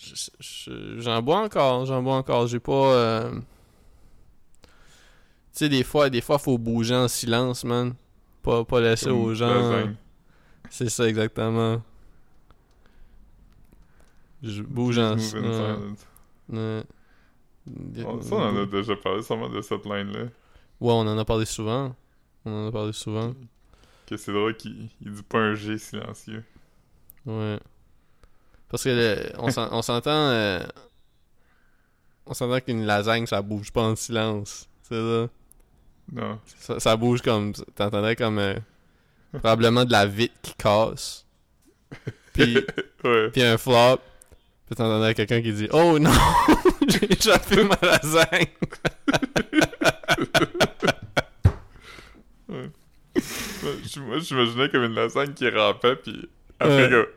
je- je- j'en bois encore, j'en bois encore. J'ai pas. euh, Tu sais, des fois, des fois, faut bouger en silence, man. Pas, pas laisser Comme aux gens. lasagne. C'est ça, exactement. Je bouge en. Ouais. On- Ça, on en a déjà parlé sûrement de cette line-là. Ouais, on en a parlé souvent. On en a parlé souvent. Que c'est drôle qu'il il dit pas un G silencieux. Ouais. Parce que le- on s'en- on s'entend. euh, on s'entend qu'une lasagne, ça bouge pas en silence. C'est ça? Non. ça. ça bouge comme. T'entendrais comme. euh, probablement de la vitre qui casse. Puis, Ouais. puis un flop. Puis t'entendrais quelqu'un qui dit Oh non J'ai échappé ma lasagne Ouais, je- Moi, j'imaginais comme une lasagne qui rampait, puis après, Ouais.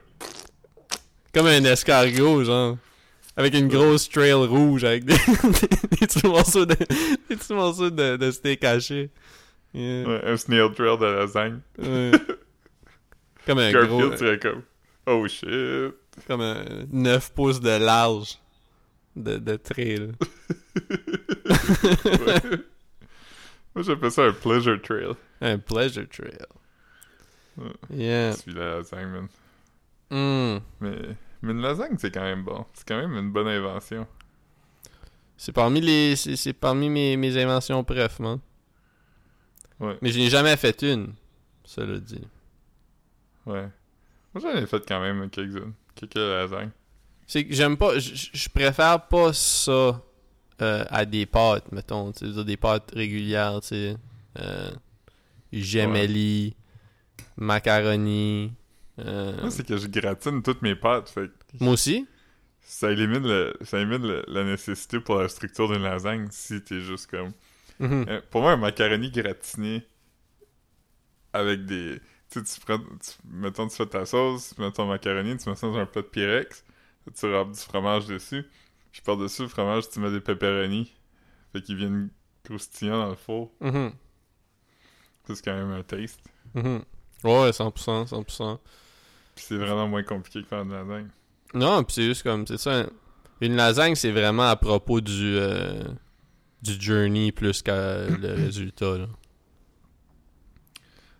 Comme un escargot, genre. Avec une grosse trail rouge avec des, des, des petits morceaux de, des petits morceaux de, de steak haché. Yeah. ouais, un snail trail de lasagne. Ouais. Comme un gros. Garfield serait comme Oh shit. Comme un 9 pouces de large. De, de trail. Ouais. Moi, j'appelle ça un pleasure trail. Un pleasure trail. Yeah. Je suis la lasagne, man. Hmm. Mais, mais une lasagne, c'est quand même bon. C'est quand même une bonne invention. C'est parmi les. C'est c'est parmi mes, mes inventions bref, man. Ouais. Mais je n'ai jamais fait une. Cela dit. Ouais. Moi, j'en ai fait quand même quelques-unes. Quelques lasagnes. C'est que j'aime pas. Je préfère pas ça euh, à des pâtes, mettons. Des pâtes régulières, tu sais. Euh, gemelli, macaroni. euh, Moi, c'est que je gratine toutes mes pâtes. Fait moi aussi. ça élimine, le, ça élimine le- la nécessité pour la structure d'une lasagne si t'es juste comme. Mhm. Euh, pour moi, un macaroni gratiné avec des. Tu sais, tu prends. tu- mettons, tu fais ta sauce, tu mets ton macaroni, tu mets ça dans un plat de Pyrex, tu râpes du fromage dessus, puis par-dessus le fromage, tu mets des pepperoni. Fait qu'ils viennent croustillants dans le four. Mhm. C'est quand même un taste. Mhm. Ouais, 100%, 100%. Puis c'est vraiment moins compliqué que faire une lasagne. Non, pis c'est juste comme, c'est ça. Une lasagne, c'est vraiment à propos du, euh, du journey plus que le résultat, là.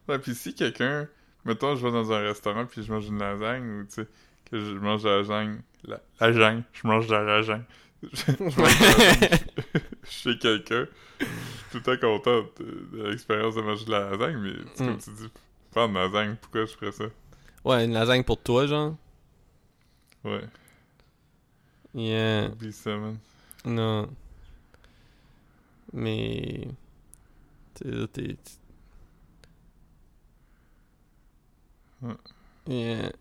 Ouais, puis si quelqu'un, mettons, je vais dans un restaurant puis je mange une lasagne ou tu sais, que je mange de la lasagne, la, lasagne, je mange de la lasagne. je mange de chez quelqu'un, je suis tout le temps content de, de l'expérience de manger de la lasagne, mais c'est Mm. comme tu dis, faire une lasagne, pourquoi je ferais ça? Ouais, une lasagne pour toi, genre. Ouais, Yeah. oublie ça, man. Non. Mais. Tu sais, t'es. Ouais. Yeah.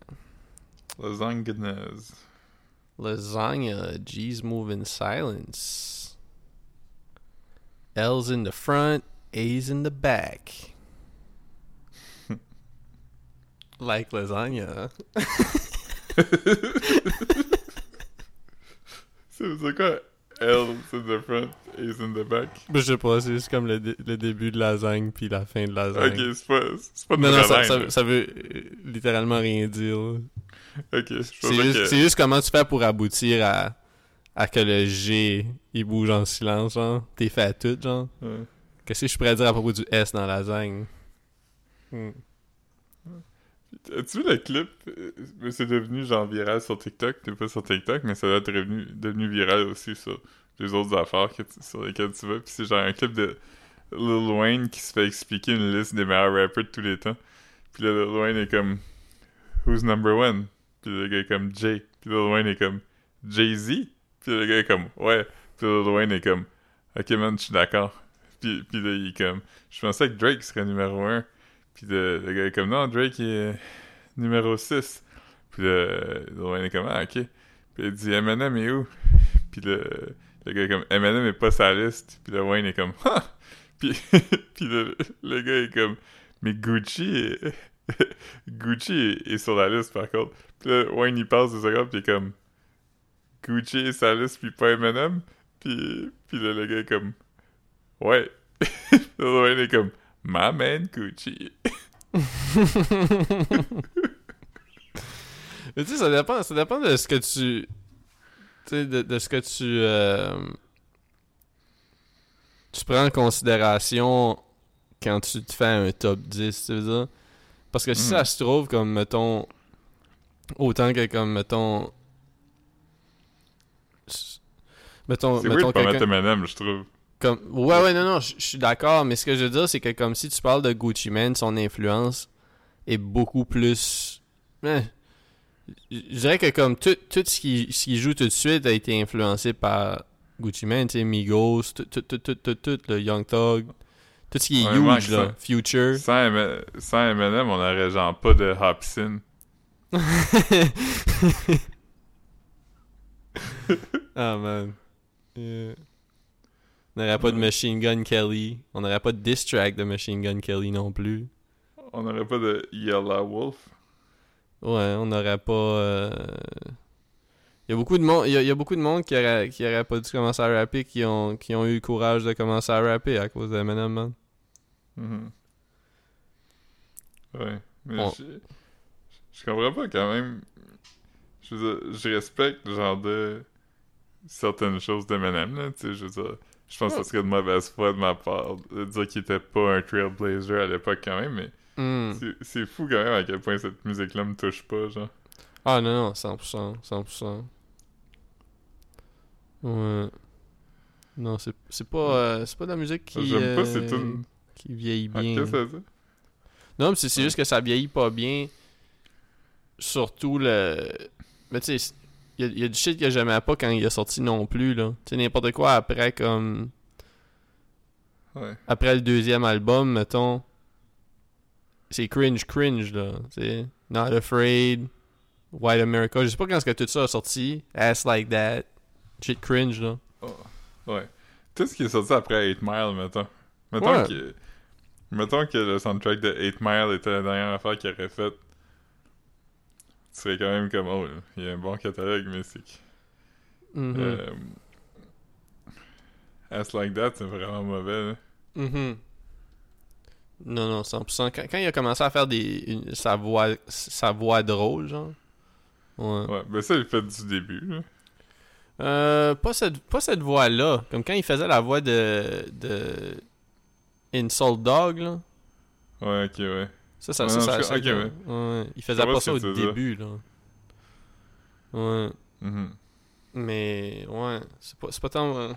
Lasagne gnaz. Lasagna, G's move in silence. L's in the front, A's in the back. like lasagna. C'est c'est quoi? L's in the front, A's in the back. Je sais pas, c'est juste comme le, dé- le début de lasagne puis la fin de lasagne. Ok, c'est pas, c'est pas de Non, non, ça, ça, veut euh, littéralement rien dire. Ok, je C'est juste, que... c'est juste comment tu fais pour aboutir à, à que le G il bouge en silence, genre. T'es fait à tout, genre. Ouais. Qu'est-ce que je pourrais dire à propos du S dans la lasagne? Hmm. As-tu vu le clip? Euh, C'est devenu genre viral sur TikTok. T'es pas sur TikTok, mais ça doit être devenu, devenu viral aussi sur les autres affaires sur lesquelles tu vas. Puis c'est genre un clip de Lil Wayne qui se fait expliquer une liste des meilleurs rappers de tous les temps. Puis là, Lil Wayne est comme Who's number one? Puis le gars est comme Jay. Puis Lil Wayne est comme Jay-Z? Puis le gars est comme Ouais. Puis Lil Wayne est comme Ok man, je suis d'accord. Puis, puis là, il est comme Je pensais que Drake serait numéro un. Puis le, le gars est comme, non, Drake est numéro 6. Puis le, le Wayne est comme, ah, ok. Puis il dit, Eminem est où? Puis le, le gars est comme, Eminem est pas sa liste. Puis le Wayne est comme, ah! Puis, puis le, le gars est comme, mais Gucci est, Gucci est, sur la liste par contre. Puis là, Wayne il passe deux secondes, puis il est comme, Gucci est sa liste, puis pas Eminem? Puis, puis là, le gars est comme, ouais. Le Wayne est comme, My man Gucci. Mais tu sais, ça dépend, ça dépend de ce que tu. Tu sais, de, de ce que tu. euh, tu prends en considération quand tu te fais un top 10, tu veux dire? Parce que si Mm. ça se trouve comme, mettons. Autant que comme, mettons. Mettons, C'est mettons weird de pas mettre Eminem, je trouve. Comme, ouais, ouais, non, non, je suis d'accord, mais ce que je veux dire, c'est que comme si tu parles de Gucci Mane, son influence est beaucoup plus. Eh, je dirais que comme tout, tout ce qu'il ce qu'il joue tout de suite a été influencé par Gucci Mane, tu sais, Migos, tout, tout, tout, tout, tout, tout, le Young Thug, tout ce qui est Ouais, huge, là, ça. Future. Sans, M- sans Eminem, on aurait genre pas de Hobson. ah, man. Yeah. On n'aurait pas de Machine Gun Kelly. On n'aurait pas de diss track de Machine Gun Kelly non plus. On aurait pas de Yellow Wolf. Ouais, on n'aurait pas. euh, Il y a beaucoup de monde, il y a, il y a beaucoup de monde qui aurait, qui aurait pas dû commencer à rapper, qui ont, qui ont eu le courage de commencer à rapper à cause d'Eminem, man. Mhm. Ouais. Mais je, je comprends pas quand même. Je je respecte genre de certaines choses d'Eminem, là. Tu sais, je veux dire, je pense que ça serait de mauvaise foi de ma part de dire qu'il était pas un trailblazer à l'époque quand même, mais Hmm. C'est- fou quand même à quel point cette musique-là me touche pas, genre. Ah non, non, 100%, 100%. Ouais. Non, c'est c'est pas, euh, c'est pas de la musique qui, J'aime pas euh, tunes. qui vieillit Ah, bien. Qu'est-ce que ça? Non, mais c'est c'est juste que ça vieillit pas bien. Surtout le. Mais tu sais, il y, a- y a du shit que j'aimais pas quand il est sorti non plus, là. Tu sais, n'importe quoi après, comme. Ouais. Après le deuxième album, mettons. C'est cringe, cringe, là. Tu. Not Afraid. White America. Je sais pas quand est-ce que tout ça a sorti. Ass Like That. Shit cringe, là. Ouais. Tout ce qui est sorti après 8 Mile, mettons. Mettons, Ouais. que, mettons que le soundtrack de 8 Mile était la dernière affaire qu'il aurait faite. Tu serais quand même comme, oh, il y a un bon catalogue, mais c'est que. Mhm. euh, As Like That, c'est vraiment mauvais, là. Mhm. Non, non, 100%. Quand, quand il a commencé à faire des, une- sa, voix, sa voix drôle, genre. Ouais. Ouais, ben ça, il fait du début, là. Euh, pas cette, pas cette voix-là. Comme quand il faisait la voix de, de Insult Dog, là. Ouais, ok, ouais. Ça, ça, Ouais, ça, non, ça, ça- ok, ouais. ouais. Il faisait pas ça au début, là. Ouais. Mhm. Mais, ouais. C'est pas, c'est pas tant... euh,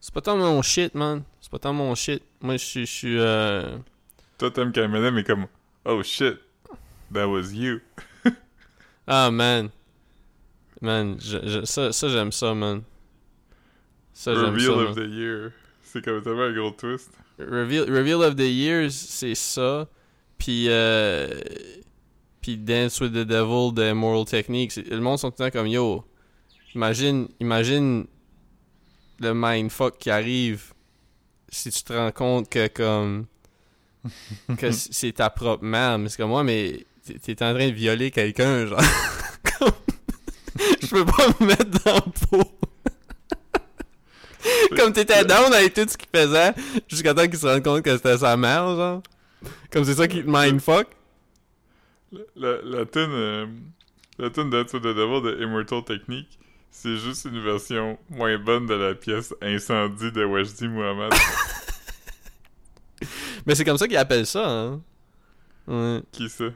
C'est pas tant mon shit, man. C'est pas tant mon shit. Moi, je suis... Euh... Toi, t'aimes quand est comme, oh shit, that was you. Ah, man. Man, je, je- ça, ça j'aime ça, man. Ça, j'aime ça, Reveal man. of the year. C'est comme tellement un gros twist? Reveal, Reveal of the Years, c'est ça. Puis, euh, puis Dance with the Devil de Moral Techniques. C'est- Le monde sont tout le temps comme yo. Imagine, imagine le mindfuck qui arrive si tu te rends compte que comme que c'est ta propre mère. Mais c'est comme moi, mais t'es- en train de violer quelqu'un, genre. Je peux pas me mettre dans la peau. Comme t'étais down avec tout ce qu'il faisait jusqu'à temps qu'il se rende compte que c'était sa mère, genre. Comme c'est ça qui te mindfuck? La, la tune euh, la tune Dance with the Devil de Immortal Technique, c'est juste une version moins bonne de la pièce Incendie de Wajdi Muhammad. Mais c'est comme ça qu'ils appellent ça, hein. Ouais. Qui ça?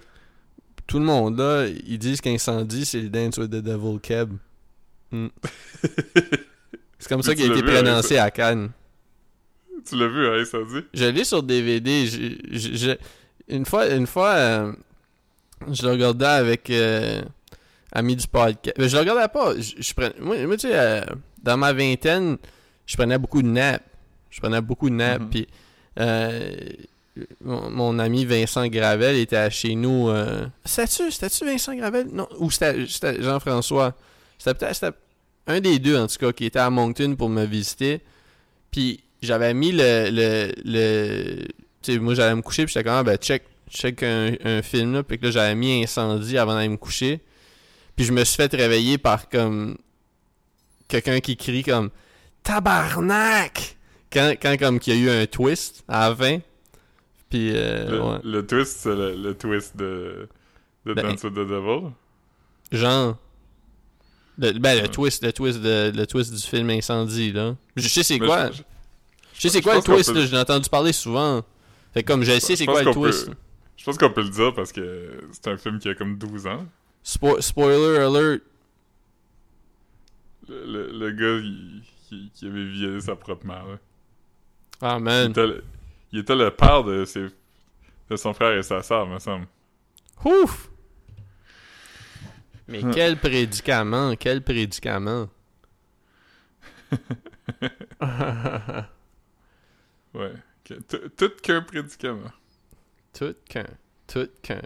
Tout le monde, là, ils disent qu'incendie, c'est le Dance with the Devil Keb. Hmm. C'est comme ça qu'il a été vu, prononcé à Cannes. Tu l'as vu, hein, Incendie? Je l'ai sur DVD. Je- je- je- une fois, une fois euh, je le regardais avec euh, ami du podcast. Mais je le regardais pas. Je, prenais, moi, moi, tu sais, euh, dans ma vingtaine, je prenais beaucoup de naps. Je prenais beaucoup de naps. Mhm. Puis euh, mon, mon ami Vincent Gravel était à chez nous. Euh, c'était-tu, c'était-tu Vincent Gravel? Non, ou c'était, Jean-François. C'était peut-être un des deux, en tout cas, qui était à Moncton pour me visiter. Puis j'avais mis le. le, le moi j'allais me coucher, puis j'étais comme, ah, ben, check, check un, un film, là. Puis que là, j'avais mis Incendie avant d'aller me coucher. Puis je me suis fait réveiller par comme. Quelqu'un qui crie comme. Tabarnak! Quand, quand comme qu'il y a eu un twist à la fin. Puis, euh, Le, ouais. le twist, c'est le, le twist de, de Ben- Dance with the Devil? Genre. Le, ben, le Ouais. twist, le twist de, le twist du film Incendie, là. Je sais c'est Mais quoi. je- Je sais c'est je quoi le twist, peut- là. J'en ai entendu parler souvent. Fait que comme je sais c'est je quoi le twist. peut- Je pense qu'on peut le dire parce que c'est un film qui a comme 12 ans. Spo- spoiler alert. Le, le- le gars il- qui, qui avait violé sa propre mère. là. Ah, Il, man. était le, il était le père de, ses, de son frère et sa sœur, me semble. Ouf! Mais Hum. quel prédicament, quel prédicament. Ouais. Tout qu'un prédicament. tout qu'un. Tout qu'un.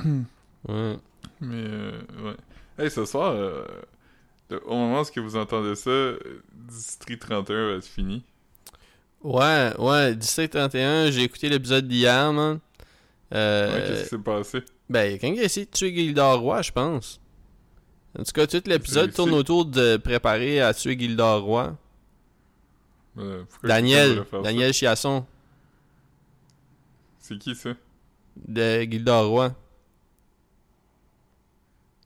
Ouais. Mais, euh, ouais. Hey, ce soir, euh, au moment où vous entendez ça, District 31 va être fini. Ouais, ouais, 17-31, j'ai écouté l'épisode d'hier, man. Euh, Ouais, qu'est-ce qui s'est passé? Ben, quelqu'un qui a essayé de tuer Gildor Roy, je pense. En tout cas, tout l'épisode tourne autour de préparer à tuer Gildor Roy. Euh, Daniel, ça? Daniel Chiasson, C'est qui ça? de Gildor Roy.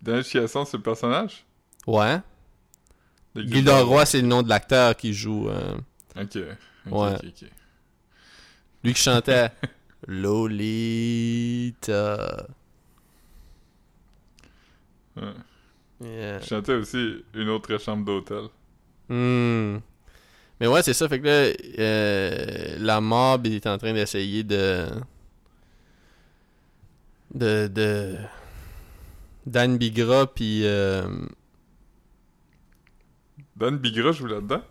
Daniel Chiasson, c'est le personnage? Ouais. De Gildor Roy, c'est le nom de l'acteur qui joue. euh, Ok. Ok, Ouais. ok, ok. lui qui chantait Lolita. Ouais. Yeah. Je chantais aussi une autre chambre d'hôtel. Hmm. Mais ouais, c'est ça. Fait que là, euh, la mob il est en train d'essayer de. De. de. Dan Bigra, puis. euh, Dan Bigra joue là-dedans?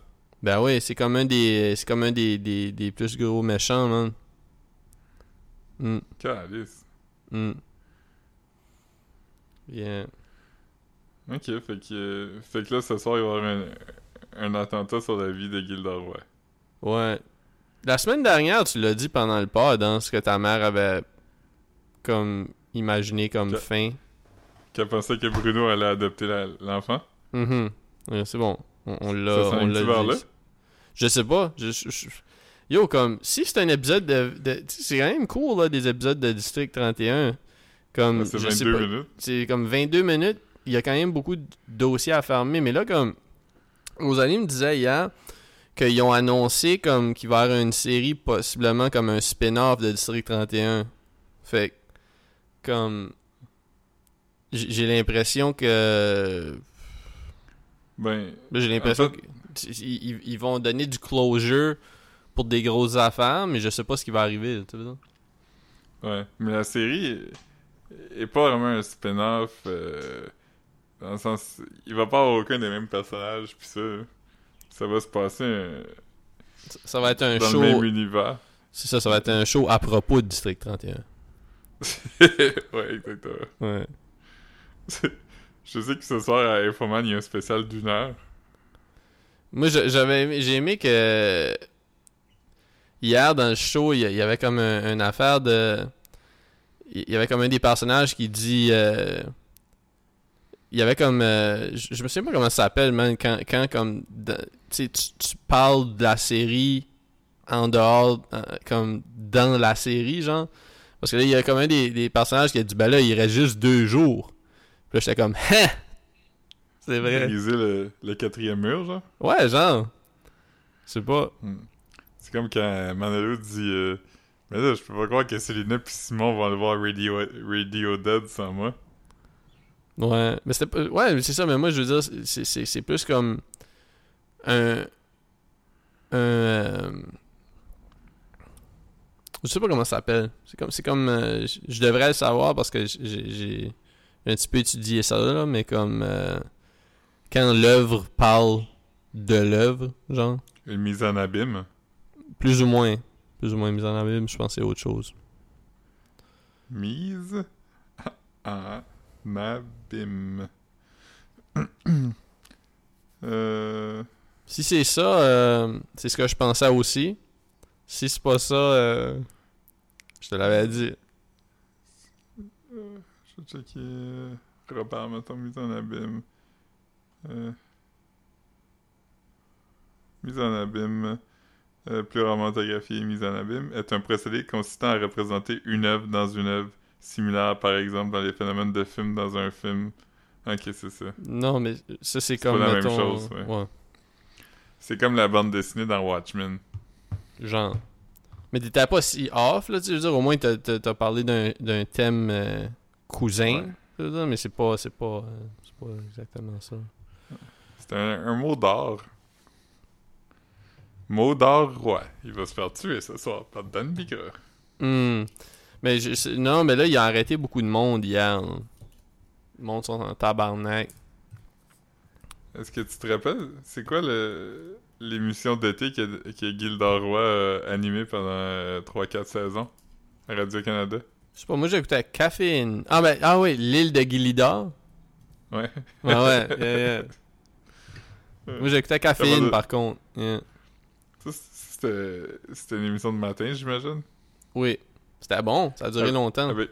Ben oui, c'est comme un des. C'est comme un des, des, des plus gros méchants, man. Hmm. Calice. Yeah. Ok, fait que, fait que là, ce soir, il va y avoir un, un attentat sur la vie de Gilderoy. Ouais. La semaine dernière, tu l'as dit pendant le pod, hein, ce que ta mère avait comme imaginé comme Que- fin. A pensé que Bruno allait adopter la- l'enfant? Mhm. Ouais, c'est bon. On, l'a on l'a dit. Je sais pas. Je, je- je- Yo, comme, si c'est un épisode de. c'est quand même cool, là, des épisodes de District 31. Comme, c'est je sais 22 pas. minutes. C'est comme 22 minutes. Il y a quand même beaucoup de dossiers à fermer. Mais là, comme. Rosalie me disait hier qu'ils ont annoncé comme qu'il va y avoir une série, possiblement comme un spin-off de District 31. Fait comme. J'ai l'impression que. Ben, j'ai l'impression qu'ils ils- vont donner du closure pour des grosses affaires, mais je sais pas ce qui va arriver. tu ouais. Mais la série est, est pas vraiment un spin-off. euh, dans le sens. Il va pas avoir aucun des mêmes personnages, pis ça. Ça va se passer euh, Ça- Ça va être un dans show. le même univers. C'est ça, ça va être un show à propos de District 31. ouais, exactement. Ouais. Je sais que ce soir à Infoman, il y a un spécial d'une heure. Moi, j'avais j'ai aimé que hier dans le show, il y, il y avait comme un- une affaire de. Il y avait comme un des personnages qui dit. euh, il y avait comme. euh, je, je me souviens pas comment ça s'appelle, man. Quand, quand comme. dans- tu tu, parles de la série en dehors, euh, comme dans la série, genre. Parce que là, il y a comme un des, des personnages qui a dit, ben là, il reste juste deux jours. Puis là, j'étais comme, hein! C'est vrai. Briser le, le quatrième mur, genre? Ouais, genre. Je sais pas. C'est comme quand Manolo dit euh, Mais là, je peux pas croire que Célina puis Simon vont aller voir Radio, Radio Dead sans moi. Ouais, mais c'était. Ouais, mais c'est ça, mais moi je veux dire, c'est- c'est c'est plus comme un. Un. euh, je sais pas comment ça s'appelle. C'est comme. C'est comme. euh, je- devrais le savoir parce que j'ai- un petit peu étudié ça là, mais comme. euh, quand l'œuvre parle de l'œuvre, genre. Une mise en abîme. Plus ou moins. Plus ou moins mise en abîme, je pense que c'est autre chose. Mise en abîme. euh. Si c'est ça, euh, c'est ce que je pensais aussi. Si c'est pas ça, euh, je te l'avais dit. Je vais checker. Robert, mettons, mise en abîme. Mise en abîme. euh, pluriromantographie mise en abîme est un procédé consistant à représenter une œuvre dans une œuvre, similaire par exemple dans les phénomènes de film dans un film. Ok, c'est ça. Non, mais ça c'est C'est pas comme la même chose, ouais. C'est comme la bande dessinée dans Watchmen. genre. Mais t'étais pas si off là, tu veux dire au moins t'as parlé d'un d'un thème euh, cousin, Ouais. je veux dire, mais c'est pas c'est pas euh, c'est pas exactement ça. C'est un, un mot d'or. Mot d'or roi. Il va se faire tuer ce soir par Dan Bigra. Hmm. Mais je, non, mais là il a arrêté beaucoup de monde hier. Le monde sont en tabarnak. Est-ce que tu te rappelles, c'est quoi le l'émission d'été que, que Gilda Roy a animée pendant 3-4 saisons à Radio-Canada? Je sais pas, moi j'écoutais Caféine. Ah ben ah oui, l'île de Gilidar. Ouais. Ah ouais, yeah, yeah. Moi j'écoutais de- par contre. Yeah. Ça, c'était c'était une émission de matin, j'imagine? Oui. C'était bon, ça a duré Ah, longtemps. Avec,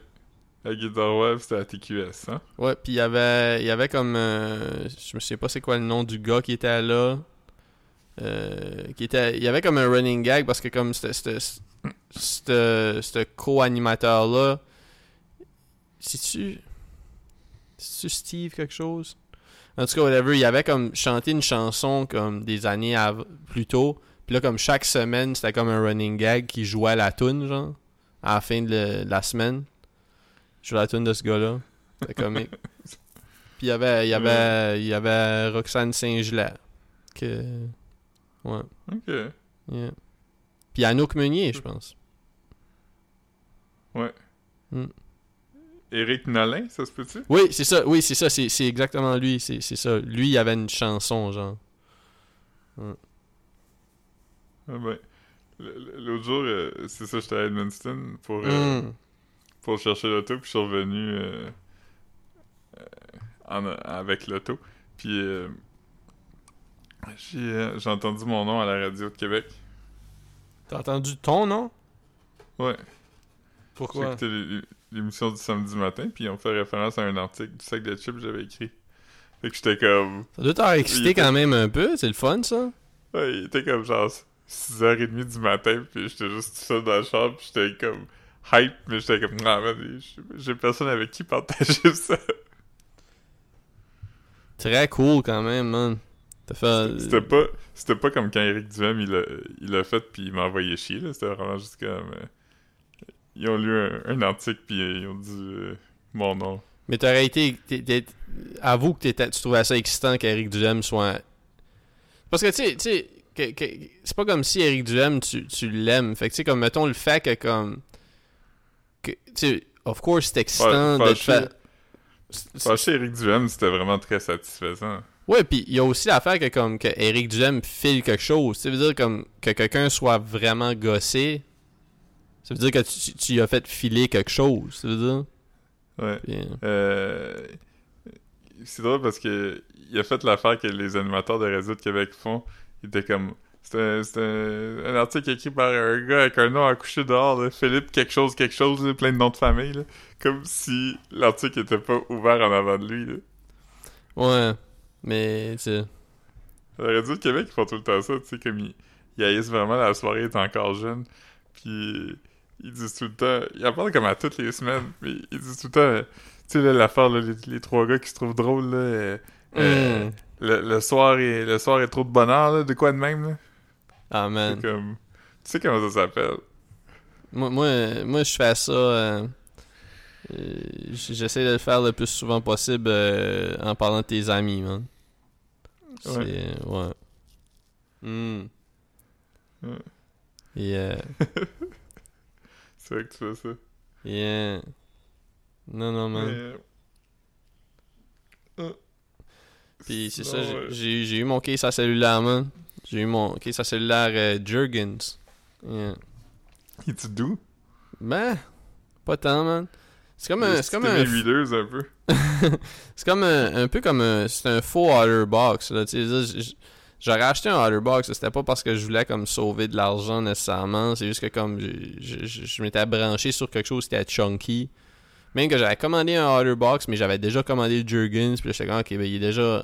avec Roy, puis c'était à TQS, hein? Ouais, puis il y avait, il y avait comme, euh, je me souviens pas c'est quoi le nom du gars qui était là. Euh, qui était, il y avait comme un running gag parce que comme c'était, c'était, c'était, ce co-animateur là, si tu, tu Steve quelque chose? En tout cas, whatever, il avait comme chanté une chanson comme des années plus tôt. Puis là, comme chaque semaine, c'était comme un running gag qui jouait à la tune, genre. À la fin de, le- de la semaine. Je jouais la tune de ce gars-là. C'était comique. Puis il y avait, il y avait, il y avait Roxane Saint-Gelais. Que. Ouais. Ok. yeah. Puis Anouk Meunier, je pense. Éric Nolin, ça se peut-tu? Oui, c'est ça, oui, c'est ça, c'est c'est exactement lui, c'est c'est ça. Lui, il avait une chanson, genre. Ah ben. L'autre jour, euh, c'est ça, j'étais à Edmundston pour, euh, Mm. pour chercher l'auto, puis je suis revenu euh, en- avec l'auto. Puis j'ai j'ai entendu mon nom à la radio de Québec. T'as entendu ton nom? Ouais. J'ai Pourquoi? écouté l'é- l'émission du samedi matin, puis ils ont fait référence à un article du sac de chips que j'avais écrit. Fait que j'étais comme. Ça doit t'avoir excité était- quand même un peu, c'est le fun, ça? Ouais, il était comme genre 6h30 du matin, puis j'étais juste tout seul dans le char, puis j'étais comme hype, mais j'étais comme, non, man, j'ai- personne avec qui partager ça. Très cool quand même, man. Fait... C'était pas, c'était pas comme quand Eric Duhem, il l'a il l'a fait, puis il m'a envoyé chier, là. C'était vraiment juste comme. euh, ils ont lu un, un article, puis euh, ils ont dit euh, mon nom. Mais t'aurais été... Avoue que t'étais- tu trouvais ça excitant qu'Éric Duhem soit... Parce que, tu sais, c'est pas comme si Éric Duhem, tu, tu l'aimes. Fait que, tu sais, comme, mettons, le fait que, comme... Que, tu sais, of course, c'est excitant Fa- d'être c'est- Fâché Eric Duhem, c'était vraiment très satisfaisant. Ouais, puis il y a aussi l'affaire que comme que Eric Duhem file quelque chose. Ça veut dire comme que quelqu'un soit vraiment gossé. Ça veut dire que tu, tu lui as fait filer quelque chose. Ça veut dire? Ouais. Puis, euh, c'est drôle parce que il a fait l'affaire que les animateurs de Radio de Québec font. Il était comme. C'est un, article écrit par un gars avec un nom à coucher dehors, là, Philippe quelque chose, quelque chose, là, plein de noms de famille. là. Comme si l'article était pas ouvert en avant de lui. Ouais. Mais tu la Radio de Québec, ils font tout le temps ça, tu sais, comme ils, ils haïssent vraiment la soirée est encore jeune. Puis ils disent tout le temps, ils en parlent comme à toutes les semaines, mais ils disent tout le temps, tu sais, l'affaire, les, les trois gars qui se trouvent drôles, là, euh, euh, Mm. Le, le soir est, le soir est trop de bonheur, là, de quoi de même, là? Ah man. C'est comme, tu sais comment ça s'appelle? Moi, moi, moi, je fais ça. euh, euh, J'essaie de le faire le plus souvent possible euh, en parlant de tes amis, man. C'est. Ouais. Mm. Ouais. Yeah. C'est vrai que tu fais ça. Yeah. Non, non, man. Mais, euh, euh, Puis c'est ça, j'ai- eu mon case à cellulaire, man. J'ai eu mon case à cellulaire euh, Jurgens. Yeah. Es-tu doux? Ben, pas tant, man. C'est comme un. C'est comme un. readers un peu. C'est comme un, un peu comme un. C'est un faux Otterbox, j'aurais acheté un Otterbox, c'était pas parce que je voulais comme sauver de l'argent nécessairement. C'est juste que comme je, je m'étais branché sur quelque chose qui était chunky. Même que j'avais commandé un Otterbox, mais j'avais déjà commandé le Jurgens. Puis j'étais comme, ok, ben il est déjà.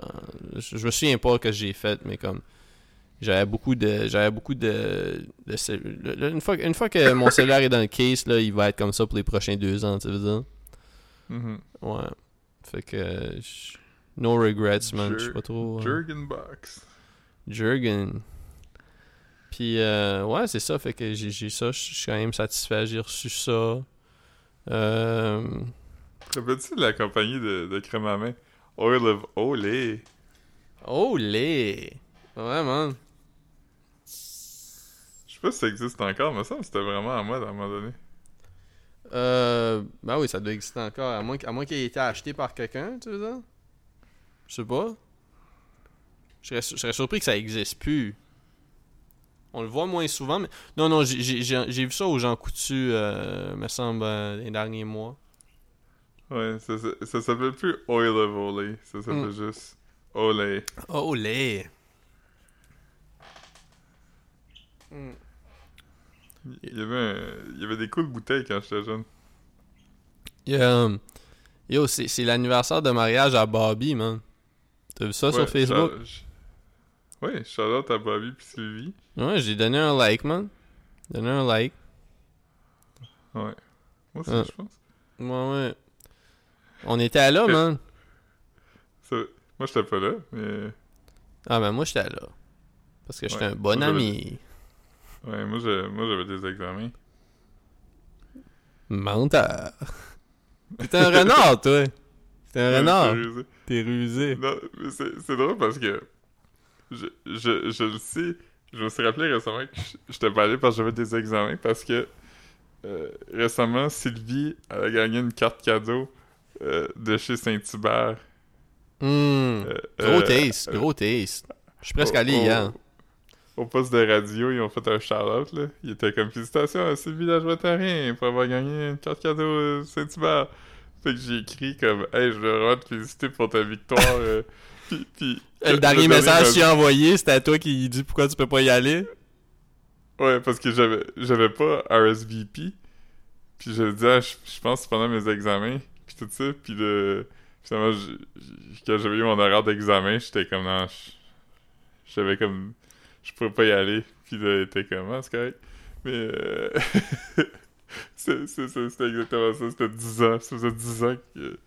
Je, je me souviens pas que j'ai fait, mais comme. J'avais beaucoup de. J'avais beaucoup de. une, fois, une fois que mon cellulaire est dans le case, là, il va être comme ça pour les prochains deux ans, tu veux dire? Mhm. Ouais. Fait que. je- No regrets, man. Je sais pas trop. euh, Jurgen Box. Jurgen. Puis, euh, ouais, c'est ça. Fait que j'ai j'ai ça. Je suis quand même satisfait. J'ai reçu ça. Euh. Rappelles-tu de la compagnie de, de crème à main? Oil of Olé. Oh, les! Ouais, man. Je sais pas si ça existe encore, mais ça, c'était vraiment à mode à un moment donné. Euh. Ben oui, ça doit exister encore. À moins, à moins qu'il ait été acheté par quelqu'un, tu veux dire? Je sais pas. Je serais, je serais surpris que ça existe plus. On le voit moins souvent, mais. Non, non, j'ai- vu ça aux gens coutus, euh, me semble, euh, les derniers mois. Ouais, ça, ça, ça s'appelle plus Oil of Olé. Ça s'appelle Mm. juste Olé. Oh, les! Il y avait, un- il y avait des coups de bouteille quand j'étais jeune. Euh, yo, c'est l'anniversaire de mariage à Bobby, man. T'as vu ça Ouais, sur Facebook? Ouais, shout out à Bobby puis Sylvie. Ouais, j'ai donné un like, man. Donné un like. Ouais. Moi aussi, Ah. je pense. Ouais, ouais. On était là, man. Moi, j'étais pas là, mais. Ah, ben moi, j'étais là. Parce que j'étais Ouais, un bon moi, j'avais- ami. Ouais, moi, j'ai- moi, j'avais des examens. Menteur. T'es un renard, toi. T'es un renard. c'est rusé. T'es rusé. Non, mais c'est c'est drôle parce que je, je, je le sais. Je me suis rappelé récemment que je- j'étais pas allé parce que j'avais des examens parce que euh, récemment, Sylvie elle a gagné une carte cadeau euh, de chez Saint-Hubert. Hmm. Euh, Gros taste, gros taste. Je suis presque au- allé hier. Au poste de radio, ils ont fait un shout-out, là. Ils étaient comme félicitations à Sylvie Lajoie-Tarien pour avoir gagné une carte cadeau Saint-Hubert. Fait que j'ai écrit comme Hey, je veux vraiment te féliciter pour ta victoire. puis, puis, Le dernier message que j'ai envoyé, c'était à toi qui dit pourquoi tu peux pas y aller. Ouais, parce que j'avais j'avais pas RSVP. Puis je dit, ah, je, je pense que c'est pendant mes examens. Puis tout ça. Puis le, finalement, quand j'avais eu mon horaire d'examen, j'étais comme, non, j'avais comme, je pouvais pas y aller. Puis là, il était comme, ah, c'est correct. Mais, euh, c'est- c'est- c'est- c'était exactement ça. C'était 10 ans. Ça faisait 10 ans que.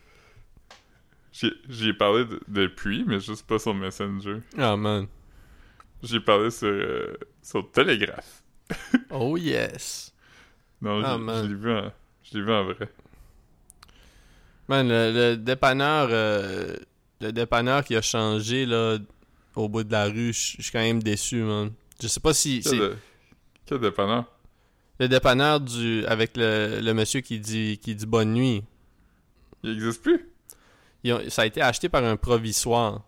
J'y ai parlé de- depuis, mais juste pas sur Messenger. Oh man. J'y ai parlé sur, euh, sur Telegraph. Oh yes. Non, Ah, je- l'ai vu en, je vu en vrai. Man, le, le dépanneur, euh, le dépanneur qui a changé là au bout de la rue, je suis quand même déçu, man. Je sais pas si Quel, de- quel dépanneur? le dépanneur du avec le, le monsieur qui dit qui dit bonne nuit. Il existe plus? Ont- ça a été acheté par un provisoire.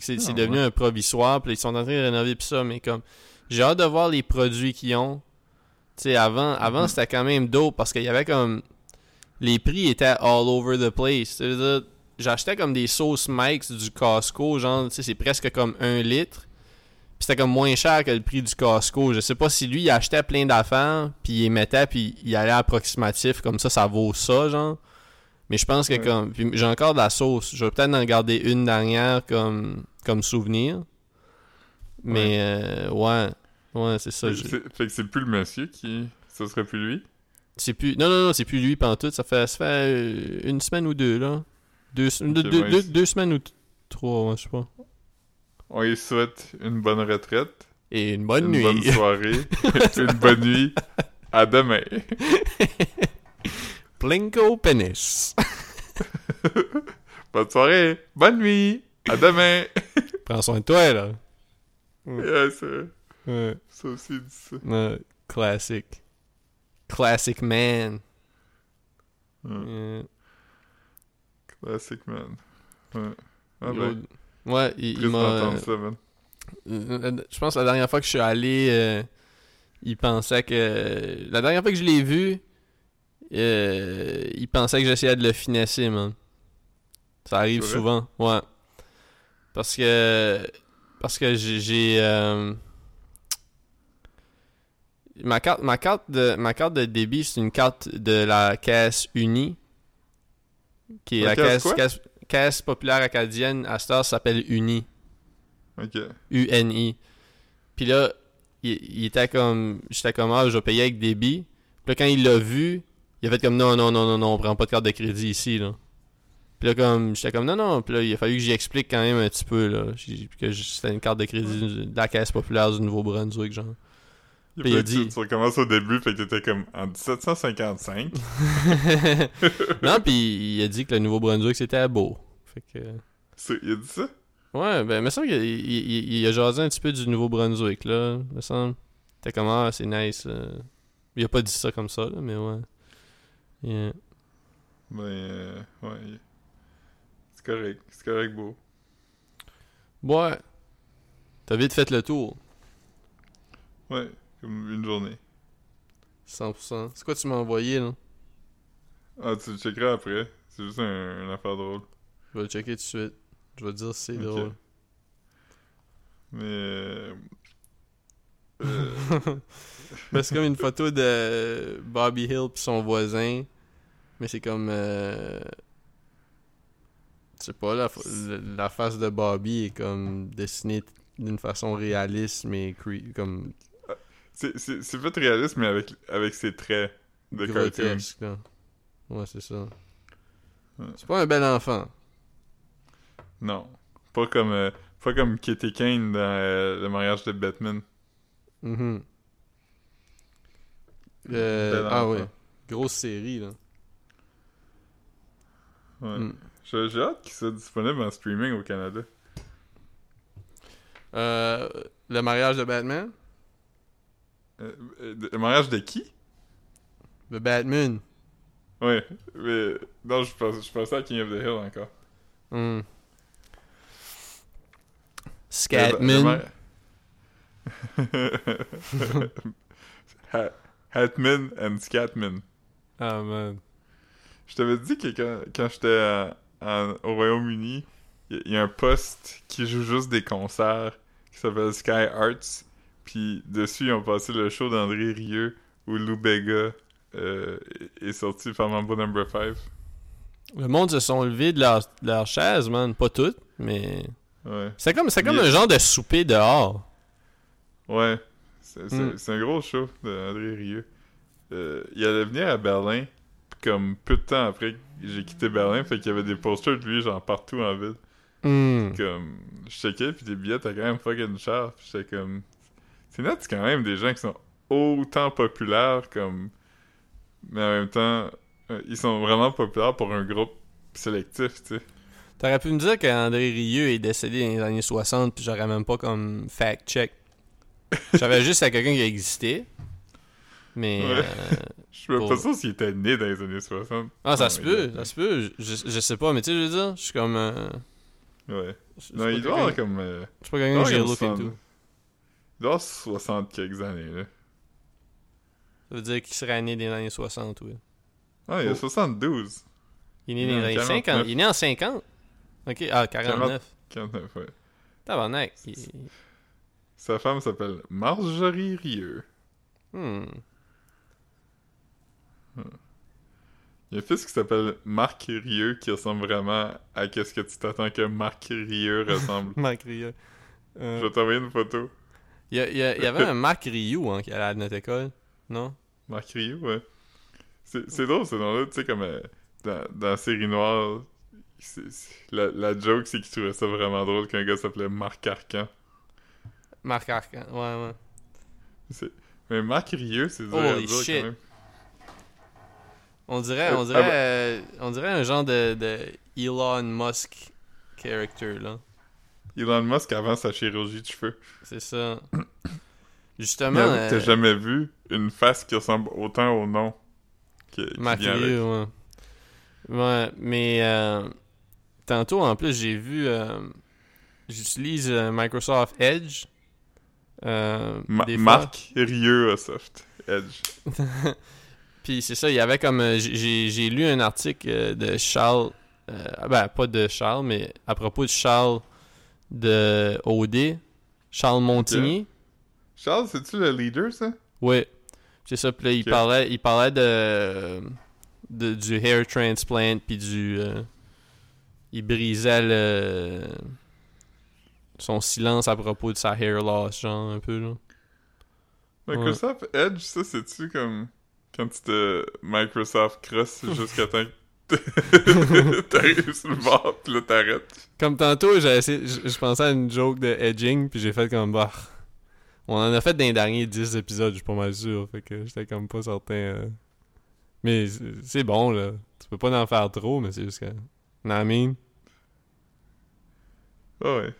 C'est Ah, devenu un provisoire, puis ils sont en train de rénover pis ça, mais comme j'ai hâte de voir les produits qu'ils ont. Tu sais, avant, avant Mhm. c'était quand même dope parce qu'il y avait comme les prix étaient all over the place. J'achetais comme des sauces Mike's du Costco, genre, tu sais, c'est presque comme un litre. Puis c'était comme moins cher que le prix du Costco. Je sais pas si lui, il achetait plein d'affaires, puis il les mettait, puis il allait approximatif, comme ça, ça vaut ça, genre. Mais je pense que Ouais. comme. J'ai encore de la sauce. Je vais peut-être en garder une dernière comme, comme souvenir. Mais euh, ouais. Ouais, c'est ça. Fait, je- que c'est- fait que c'est plus le monsieur qui... Ce serait plus lui? C'est plus. Non, non, non, c'est plus lui pantoute. Ça fait, ça fait euh, une semaine ou deux, là. Deux, deux, deux, ouais, deux- semaines ou trois, ouais, je sais pas. On lui souhaite une bonne retraite, Et une bonne une nuit. bonne soirée, une bonne nuit. À demain. Plinko penis. Bonne soirée. Bonne nuit. À demain. Prends soin de toi, là. Yeah, ça, Ouais. ça aussi dit ça. Ouais, classic. Classic man. Ouais. Classic man. Ouais. Ah ben, Ouais, il, m'a. ça, man. Euh, Je pense que la dernière fois que je suis allé, euh, il pensait que. La dernière fois que je l'ai vu, euh, il pensait que j'essayais de le finesser, man. Ça arrive souvent, ouais. Parce que. Parce que j'ai. euh, Ma carte, ma, carte de, ma carte de débit, c'est une carte de la caisse unie. Qui est La la, caisse caisse, quoi? caisse, caisse populaire acadienne. À cette heure, s'appelle Uni. Ok. UNI. Puis là, il, il était comme. J'étais comme, ah, je vais payer avec débit. Puis là, quand il l'a vu, il a fait comme, non, non, non, non, non, on prend pas de carte de crédit ici, là. Puis là, comme, j'étais comme, non, non. Puis là, il a fallu que j'y explique quand même un petit peu, là. Que c'était une carte de crédit de la caisse populaire du Nouveau-Brunswick, genre. Il, Puis il a dit-. Tu, tu recommences au début, fait que t'étais comme en 1755. non, puis il a dit que le Nouveau-Brunswick, c'était beau. Fait que. Il a dit ça? Ouais, ben, il me semble qu'il il, il- il a jasé un petit peu du Nouveau-Brunswick, là. Il me semble. T'es comme, ah, c'est nice. euh. Il a pas dit ça comme ça, là, mais ouais. Yeah. Ben, euh, ouais. C'est correct. C'est correct, beau. Ouais. T'as vite fait le tour. Ouais, comme une journée. 100%. C'est quoi tu m'as envoyé, là? Ah, tu le checkeras après. C'est juste un, une affaire drôle. Je vais le checker tout de suite. Je vais te dire si c'est drôle. Mais... Euh... euh, c'est comme une photo de Bobby Hill pis son voisin. Mais c'est comme... Euh... Je sais pas, la, la face de Bobby est comme dessinée d'une façon réaliste, mais cre- comme c'est c'est- fait réaliste, mais avec, avec ses traits de cartoon. grotesque. Là. Ouais, c'est ça. Ouais. C'est pas un bel enfant. Non. Pas comme, euh, pas comme Kitty Kane dans euh, le mariage de Batman. Euh, Bel ah oui. grosse série, là. Ouais. Mm. J'ai hâte qu'il soit disponible en streaming au Canada. Euh, le mariage de Batman? Euh, euh, le mariage de qui? De Batman. Ouais, mais non, je pense, je pensais à King of the Hill encore. Hmm. Scatman. Hatman and Scatman. Ah, man. Je t'avais dit que quand, quand j'étais au Royaume-Uni, il y, y a un poste qui joue juste des concerts qui s'appelle Sky Arts. Puis dessus, ils ont passé le show d'André Rieu où Lou Bega euh, est sorti par Mambo Number 5. Le monde se sont levés de leur, de leur chaise, man. Pas toutes, mais... Ouais. C'est comme, c'est comme un genre de souper dehors. Ouais. C'est Mm. c'est un gros show d'André Rieu. Euh, il allait venir à Berlin, comme peu de temps après que j'ai quitté Berlin, fait qu'il y avait des posters de lui, genre partout en ville. Hmm. Comme, je checkais, puis des billets étaient quand même fucking cher. Puis j'étais comme. C'est net, c'est quand même des gens qui sont autant populaires, comme. Mais en même temps, euh, ils sont vraiment populaires pour un groupe sélectif, tu sais. T'aurais pu me dire qu'André Rieu est décédé dans les années 60, puis j'aurais même pas comme fact-check. J'avais juste à quelqu'un qui existait. Mais... Ouais. euh, Je suis Pour- pas sûr s'il était né dans les années 60. Ah, ça se peut, ça se peut. Je, je sais pas, mais tu sais, je veux dire, je suis comme... euh, Ouais. je Non, il doit avoir comme. euh, Je suis pas que j'ai look 60 into. Il doit avoir 60 quelques années, là. Ça veut dire qu'il serait né dans les années 60, oui. Ah, il a Oh. 72. Il est né dans en les 49. 50. Il est né en 50? Ok, ah, 49. 49, ouais. Tabarnak. il- Sa femme s'appelle Marjorie Rieu. Hmm. Il y a un fils qui s'appelle Marc Rieu qui ressemble vraiment à qu'est-ce que tu t'attends que Marc Rieu ressemble. Marc. Je Euh, vais t'envoyer une photo. Il y, a- il y a- il y avait un Marc Rioux hein, qui allait à notre école, non? Marc Rieu, ouais. C'est c'est drôle ce nom-là, tu sais, comme euh, dans, dans la série noire, la, la joke c'est qu'il trouvait ça vraiment drôle qu'un gars s'appelait Marc Arcan. Marc Arcan, ouais, ouais. Mais Marc Rieu, c'est dur à Holy dire shit. quand même. On dirait, Euh, on ah dirait, bah- euh, on dirait un genre de, de Elon Musk character, là. Elon Musk avant sa chirurgie de cheveux. C'est ça. Justement, que t'as euh, jamais vu une face qui ressemble autant au nom qui vient avec. Ouais. Ouais, mais euh, tantôt, en plus, j'ai vu... euh, J'utilise euh, Microsoft Edge. euh, Ma-. Marc Rieu soft. Edge. Puis c'est ça, il y avait comme. euh, j'ai- lu un article euh, de Charles. euh, ben, pas de Charles, mais à propos de Charles de OD. Charles Montigny. Charles, c'est-tu le leader, ça? Oui. C'est ça. Puis là, il parlait, il parlait de, de- du hair transplant. Puis du. euh, il brisait le. Son silence à propos de sa hair loss, genre, un peu, là. Microsoft Edge, ça, c'est-tu comme quand tu te Microsoft cross jusqu'à temps que t'arrives sur le bord, pis là t'arrêtes. Comme tantôt, j'ai essayé, je, pensais à une joke de edging, puis j'ai fait comme bah. On en a fait dans les derniers 10 épisodes, je suis pas mal sûr. Fait que j'étais comme pas certain. euh. Mais c'est- bon, là. Tu peux pas en faire trop, mais c'est juste que. Non, I mean? Ah ouais.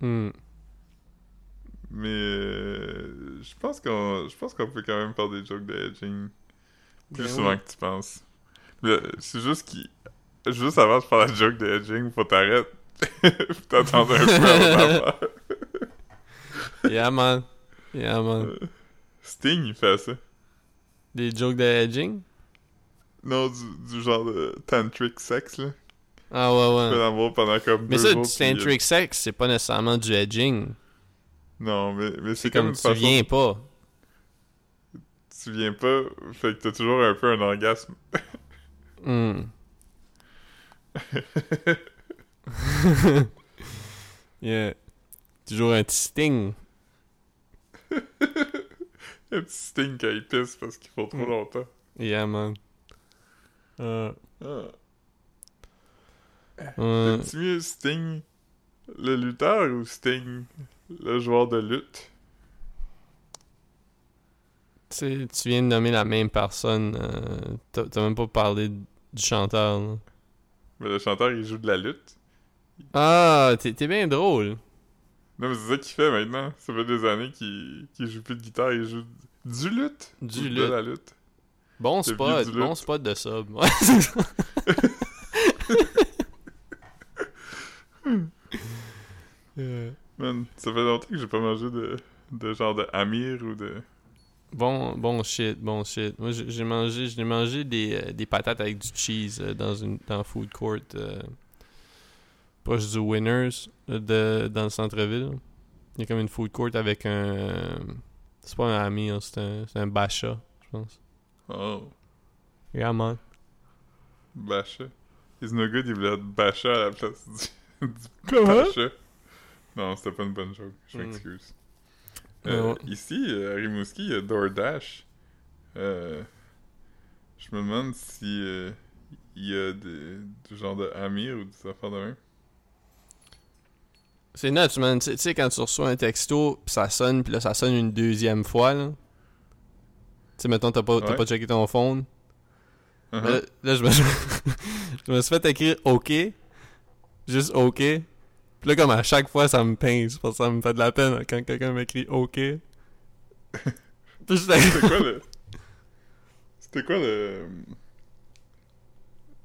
Hmm. Mais euh, je pense qu'on je pense qu'on peut quand même faire des jokes de edging plus Ben souvent oui. que tu penses. C'est juste qu'il juste avant de faire la joke de edging, faut t'arrêter. Faut t'attendre un peu avant. Yeah, man. Yeah, man. Euh, Sting, il fait ça. Des jokes de edging? Non, du, du genre de tantric sex, là. Ah ouais, Tu ouais. peux en avoir pendant comme Mais deux ça, jours, du euh, tantric sex, c'est pas nécessairement du edging. Non, mais, mais C'est comme comme une tu façon... viens pas. Tu viens pas, fait que t'as toujours un peu un orgasme. Hmm. yeah. Toujours un petit sting. un petit sting quand il pisse parce qu'il faut trop Mm. longtemps. Yeah, man. Euh, Ah. ouais. C'est mieux Sting, le lutteur, ou Sting, le joueur de lutte? Tu sais, tu viens de nommer la même personne. euh, T'as même pas parlé du chanteur. là. Mais le chanteur, il joue de la lutte. Ah, t'es bien drôle. Non, mais c'est ça qu'il fait maintenant. Ça fait des années qu'il qu'il joue plus de guitare, il joue du lutte. Du Ou de lutte. la lutte. Bon spot, bon lutte? spot de sub. Ouais, c'est ça. Man, ça fait longtemps que j'ai pas mangé de, de genre de Amir ou de. Bon, bon shit, bon shit. Moi, j'ai mangé, j'ai mangé des, euh, des patates avec du cheese euh, dans une dans food court euh, proche du Winners de, dans le centre-ville. Il y a comme une food court avec un... c'est pas un ami, hein, c'est un, c'est un bacha, je pense. Oh, Yeah, man. Bacha. He's no good, il voulait être Bacha à la place du, du Comment? Bacha. Non, c'était pas une bonne joke, je Mm. m'excuse. Euh, Ouais. Ici, euh, à Rimouski, il y a DoorDash. Euh, je me demande si euh, il y a des, du genre de Amir ou des affaires de même. C'est nuts, man. Tu sais- tu sais, quand tu reçois un texto, pis ça sonne, puis là, ça sonne une deuxième fois, là. Tu sais, mettons, t'as pas, Ouais. pas checké ton phone. Uh-huh. Là, là, je me, je me suis fait écrire OK. Juste OK. Puis là, comme à chaque fois, ça me pince. Parce que ça me fait de la peine quand quelqu'un m'écrit OK. C'était quoi le. C'était quoi le.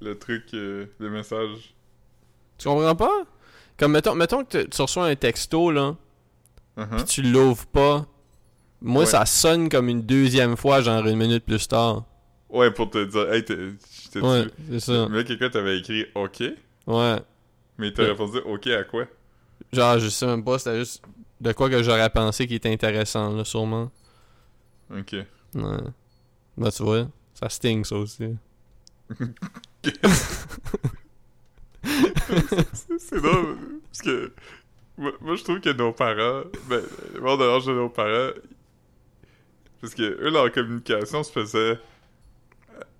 Le truc, euh, le message? Tu comprends pas? Comme, mettons, mettons que tu- reçois un texto, là, pis tu l'ouvres pas. Moi, Ouais. ça sonne comme une deuxième fois, genre une minute plus tard. Ouais, pour te dire, hey, t'es- Ouais, c'est ça. Mais là, quelqu'un t'avait écrit OK, Ouais. Mais il t'a Ouais. répondu OK à quoi? Genre, je sais même pas, c'était juste de quoi que j'aurais pensé qui était intéressant, là, sûrement. Ok. Ouais. Bah, tu vois, ça sting, ça aussi. C'est- drôle, parce que. Moi, moi, je trouve que nos parents. Ben, le monde de l'âge de nos parents. Parce que eux, leur communication se faisait euh,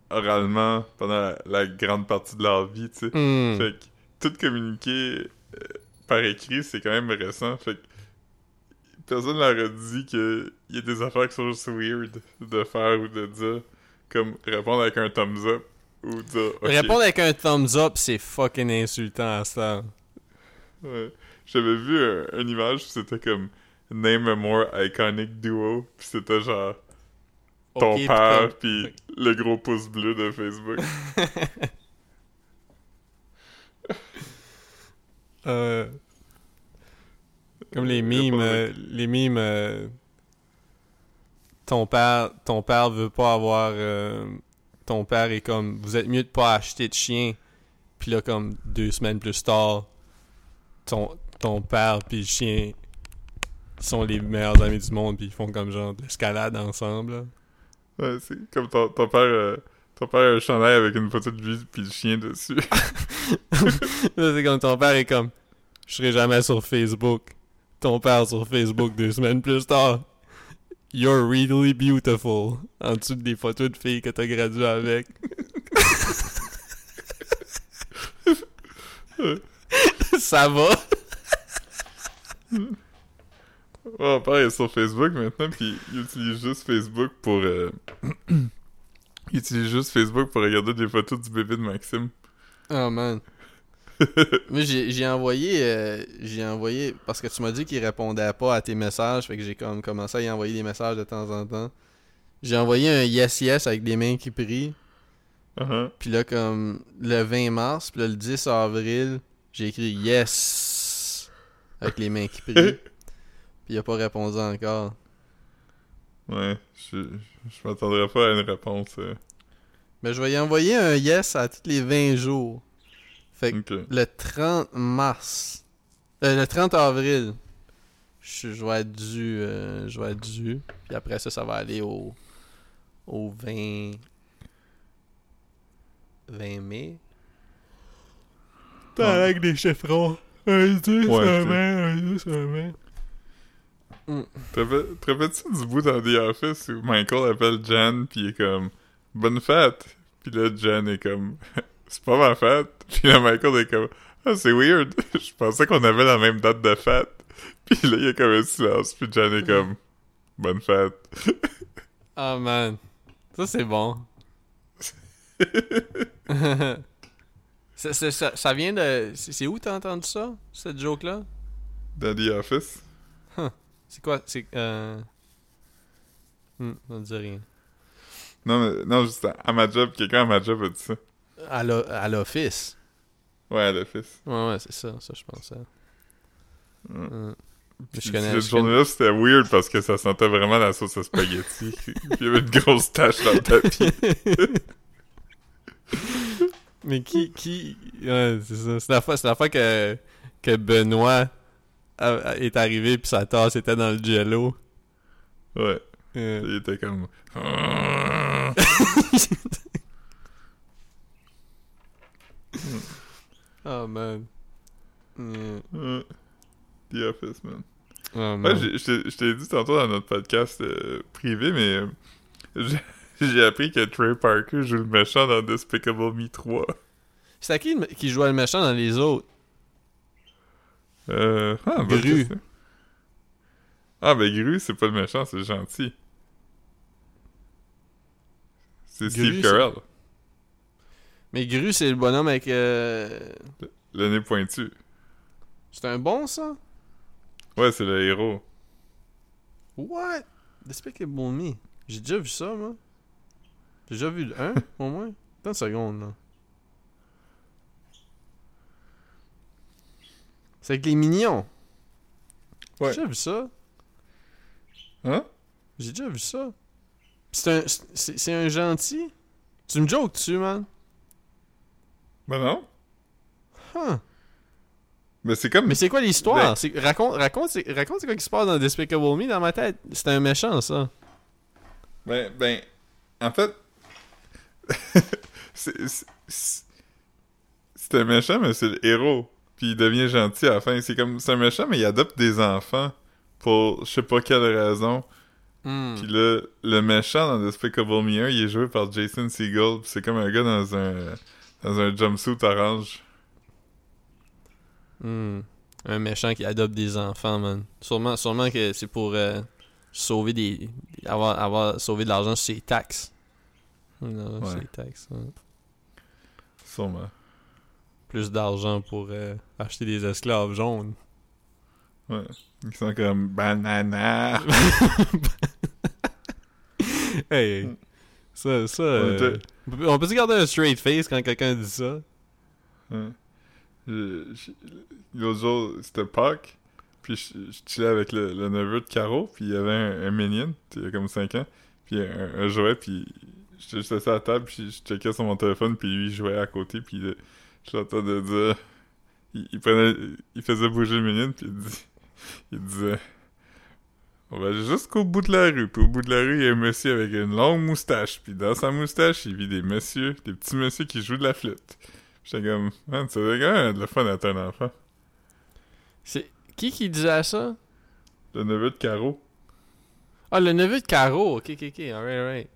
oralement pendant la, la grande partie de leur vie, tu sais. Hmm. Fait que tout communiquer euh, par écrit, c'est quand même récent. Fait que personne leur a dit qu'il y a des affaires qui sont juste weird de faire ou de dire. Comme répondre avec un thumbs up ou dire. Répondre avec un thumbs up, c'est fucking insultant à ça. Ouais. J'avais vu un, une image, c'était comme Name a more iconic duo, pis c'était genre ton père pis le gros pouce bleu de Facebook. Euh, comme les mimes, euh, les mimes. euh, ton père, ton père veut pas avoir. ton père est comme, vous êtes mieux de pas acheter de chien. Puis là, comme deux semaines plus tard, ton, ton père puis le chien sont les meilleurs amis du monde puis ils font comme genre de l'escalade ensemble. là. Ouais, c'est comme ton, ton père. Ton père a un chandail avec une photo de lui pis le chien dessus. C'est comme ton père est comme Je serai jamais sur Facebook. Ton père sur Facebook deux semaines plus tard. You're really beautiful. En dessous des photos de filles que t'as gradué avec. Ça va? Mon père est sur Facebook maintenant pis il utilise juste Facebook pour. euh, il utilise juste Facebook pour regarder des photos du bébé de Maxime. Oh man. Moi j'ai envoyé euh, j'ai envoyé parce que tu m'as dit qu'il répondait pas à tes messages, fait que j'ai comme commencé à y envoyer des messages de temps en temps. J'ai envoyé un yes yes avec des mains qui prient. Uh-huh. Puis là, comme le 20 mars, puis là, le 10 avril, j'ai écrit yes avec les mains qui prient. puis il a pas répondu encore. Ouais, je, je m'attendrais pas à une réponse. euh. Mais je vais y envoyer un yes à tous les 20 jours. Fait que Ok. le 30 mars, euh, le 30 avril, je, je vais être dû, euh, je vais être dû. Puis après ça, ça va aller au, au 20, 20 mai. T'as avec des chiffrons. Un 10, Ouais, un c'est- 20, un 10, un 20. Rappelles- te rappelles-tu du bout dans The Office où Michael appelle Jan pis il est comme Bonne fête! Pis là, Jan est comme C'est pas ma fête! Pis là, Michael est comme Ah, c'est weird! Je pensais qu'on avait la même date de fête! Pis là, il y a comme un silence, pis Jan est comme Bonne fête! Ah, man. Ça, c'est bon. ça, ça, ça, ça vient de. C'est c'est où t'as entendu ça, cette joke-là? Dans The Office. C'est quoi? C'est. Euh... Hmm, on dit rien. Non, mais, non, juste à, à ma job, quelqu'un à ma job a dit ça. À l'o- à l'office? Ouais, à l'office. Ouais, ouais, c'est ça. Ça, je. Puis Je connais- cette je journée-là, c'était weird parce que ça sentait vraiment la sauce à spaghetti. Puis il y avait une grosse tache dans le tapis. Mais qui. qui... Ouais, c'est ça. C'est la fois, c'est la fois que, que Benoît est arrivé puis sa tasse était dans le jello. Ouais. Euh, Il était comme... Oh man. Hmm. Ouais. The Office, man. Oh, Ouais, man. j'ai- je t'ai- dit tantôt dans notre podcast euh, privé, mais euh, j'ai- appris que Trey Parker joue le méchant dans Despicable Me 3. C'est à qui qui jouait le méchant dans les autres? Euh, ah, bonne Gru. Ah, ben Gru, c'est pas le méchant, c'est le gentil. C'est Steve Carell, Mais Gru, c'est le bonhomme avec. euh, le nez pointu. C'est un bon, ça? Ouais, c'est le héros. What? Despicable Me. J'ai déjà vu ça, moi. J'ai déjà vu le 1, au moins. Attends une seconde, là. C'est avec les mignons. Ouais. J'ai déjà vu ça. Hein? J'ai déjà vu ça. C'est un, c'est c'est un gentil. Tu me jokes dessus, man. Ben non. Huh. Mais c'est comme... Mais c'est quoi l'histoire? Ben- C'est- Raconte, raconte, c'est- raconte c'est quoi qui se passe dans Despicable Me dans ma tête. C'est un méchant, ça. Ben, ben, en fait, c'est- c'est un méchant, mais c'est le héros. Puis il devient gentil à la fin. C'est comme, c'est un méchant, mais il adopte des enfants pour je sais pas quelle raison. Hmm. Puis là, le méchant dans Despicable Me 1, il est joué par Jason Segel. Puis c'est comme un gars dans un, dans un jumpsuit orange. Hmm. Un méchant qui adopte des enfants, man. Sûrement, sûrement que c'est pour euh, sauver des. avoir, avoir sauvé de l'argent sur ses taxes. Non, Ouais. sur ses taxes. ouais. Sûrement. Plus d'argent pour euh, acheter des esclaves jaunes. Ouais. Ils sont comme banana. Hey, hey. Ça, ça. euh, on peut- on peut-tu garder un straight face quand quelqu'un dit ça? Ouais. L'autre jour, c'était Pâques, puis je, je chillais avec le, le neveu de Caro, puis il y avait un, un minion, il y a comme 5 ans, puis un, un jouet, puis j'étais juste assis à la table, puis je checkais sur mon téléphone, puis lui, il jouait à côté, puis je l'entendais dire... Il, il prenait... Il faisait bouger le minion, puis il, dit, il disait... On va jusqu'au bout de la rue, puis au bout de la rue, il y a un monsieur avec une longue moustache, puis dans sa moustache, il vit des messieurs, des petits messieurs qui jouent de la flûte. J'étais comme, man, c'est quand même de la fun à être un enfant. C'est qui qui disait ça? Le neveu de Caro. Ah, le neveu de Caro. Ok, ok, ok. Alright, alright.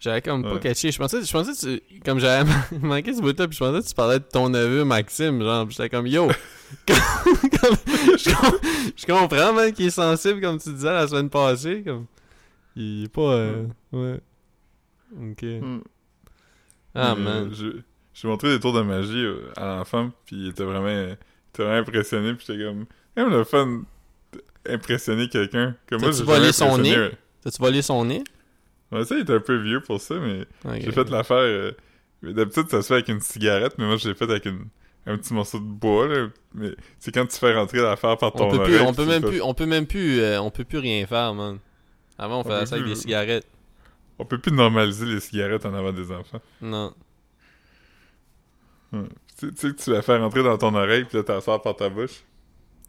J'avais comme pas Ouais. catché. Je pensais, je pensais que tu, comme j'avais manqué ce bout-là, puis je pensais que tu parlais de ton neveu Maxime. Genre, j'étais comme yo. Comme- comme- je, com- je comprends, man, qu'il est sensible, comme tu disais la semaine passée. Comme, il est pas. euh, ouais. Ok. Ah, Mais, euh, man. Je, j'ai montré des tours de magie euh, à l'enfant, puis il était vraiment, il était vraiment impressionné, puis j'étais comme, même le fun d'impressionner quelqu'un. Comme T'as-tu volé son nez? T'as-tu volé son nez? Ouais, ça, il était un peu vieux pour ça, mais j'ai fait l'affaire. euh, D'habitude, ça se fait avec une cigarette, mais moi, je l'ai fait avec une, un petit morceau de bois, là. Mais c'est quand tu fais rentrer l'affaire par ton On peut, plus, on peut même plus, on peut même plus, euh, on peut plus rien faire, man. Avant, on faisait ça avec plus. des cigarettes. On peut plus normaliser les cigarettes en avant des enfants. Non. Ouais. Tu, tu sais que tu la fais rentrer dans ton oreille, puis là, la sors par ta bouche.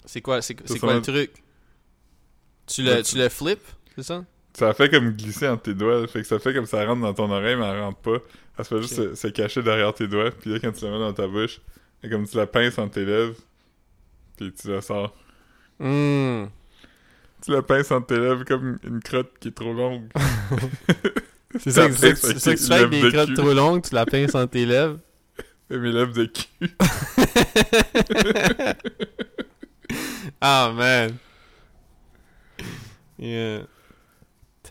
C'est quoi, c'est, quoi le truc? Tu Ben, le, tu- le flippes, c'est ça? Ça fait comme glisser entre tes doigts. Fait que ça fait comme ça rentre dans ton oreille, mais elle rentre pas. Elle se fait juste se, se cacher derrière tes doigts. Puis là, quand tu la mets dans ta bouche, c'est comme tu la pinces entre tes lèvres. Puis tu la sors. Hum. Tu la pinces entre tes lèvres comme une crotte qui est trop longue. C'est ça, ça, que tu fais avec des de crottes cul. trop longues, tu la pinces entre tes lèvres. Et mes lèvres de cul. ah, man. Yeah.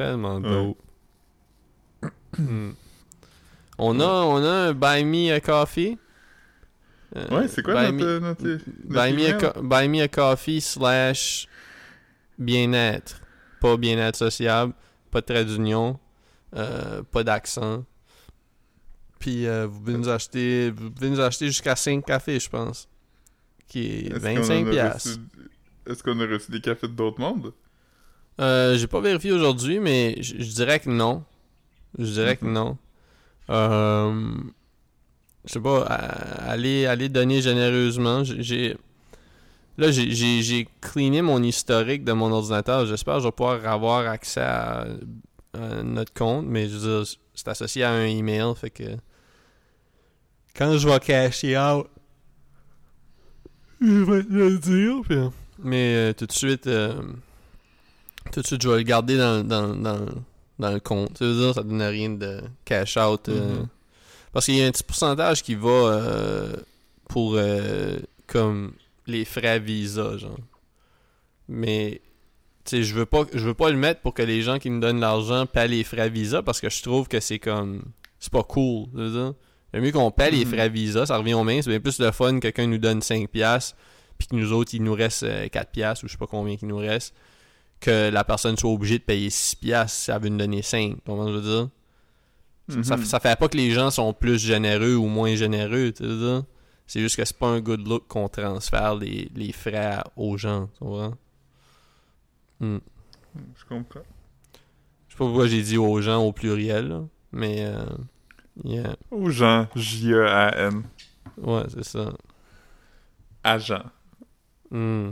Tellement Ouais. dope. Hmm. On a, on a un Buy Me a Coffee. Euh, Ouais, c'est quoi Buy notre, Me- notre, notre Buy me, a buy me a coffee slash bien-être. Pas bien-être sociable, pas de trait d'union, euh, pas d'accent. Puis euh, vous pouvez nous acheter vous pouvez nous acheter jusqu'à 5 cafés, je pense. Qui est Est-ce qu'on 25 en a piastres. reçu- Est-ce qu'on a reçu des cafés d'autres mondes? Euh, j'ai pas vérifié aujourd'hui, mais je dirais que non. Je dirais que Mhm. non. Euh, je sais pas, allez, allez donner généreusement. J'ai-. Là, j'ai- cleané mon historique de mon ordinateur. J'espère que je vais pouvoir avoir accès à, à notre compte, mais je veux dire, c'est associé à un email, fait que. Quand je vais cacher out, je vais te le dire, puis. Mais euh, tout de suite. euh, tout de suite, je vais le garder dans, dans, dans, dans le compte. Ça veut dire ça donne rien de cash out. euh, Mhm. Parce qu'il y a un petit pourcentage qui va euh, pour euh, comme les frais Visa, genre. Mais tu sais, je veux pas je veux pas le mettre pour que les gens qui me donnent l'argent paient les frais Visa parce que je trouve que c'est comme c'est pas cool. Dire. Il mieux qu'on paie les Mhm. frais Visa, ça revient au même. C'est bien plus le fun que quelqu'un nous donne 5$, piastres, puis que nous autres, il nous reste euh, 4$ piastres, ou je sais pas combien qu'il nous reste, que la personne soit obligée de payer 6$ piastres si elle veut nous donner 5$. Tu comprends ce que je veux dire? Ça, Mhm. ça fait pas que les gens sont plus généreux ou moins généreux, tu sais ça? C'est juste que c'est pas un good look qu'on transfère les, les frais aux gens, tu vois? Hmm. Je comprends. Je sais pas pourquoi j'ai dit aux gens au pluriel, là, mais euh, yeah. Aux gens, J-E-A-N. Ouais, c'est ça. Agent. Hmm.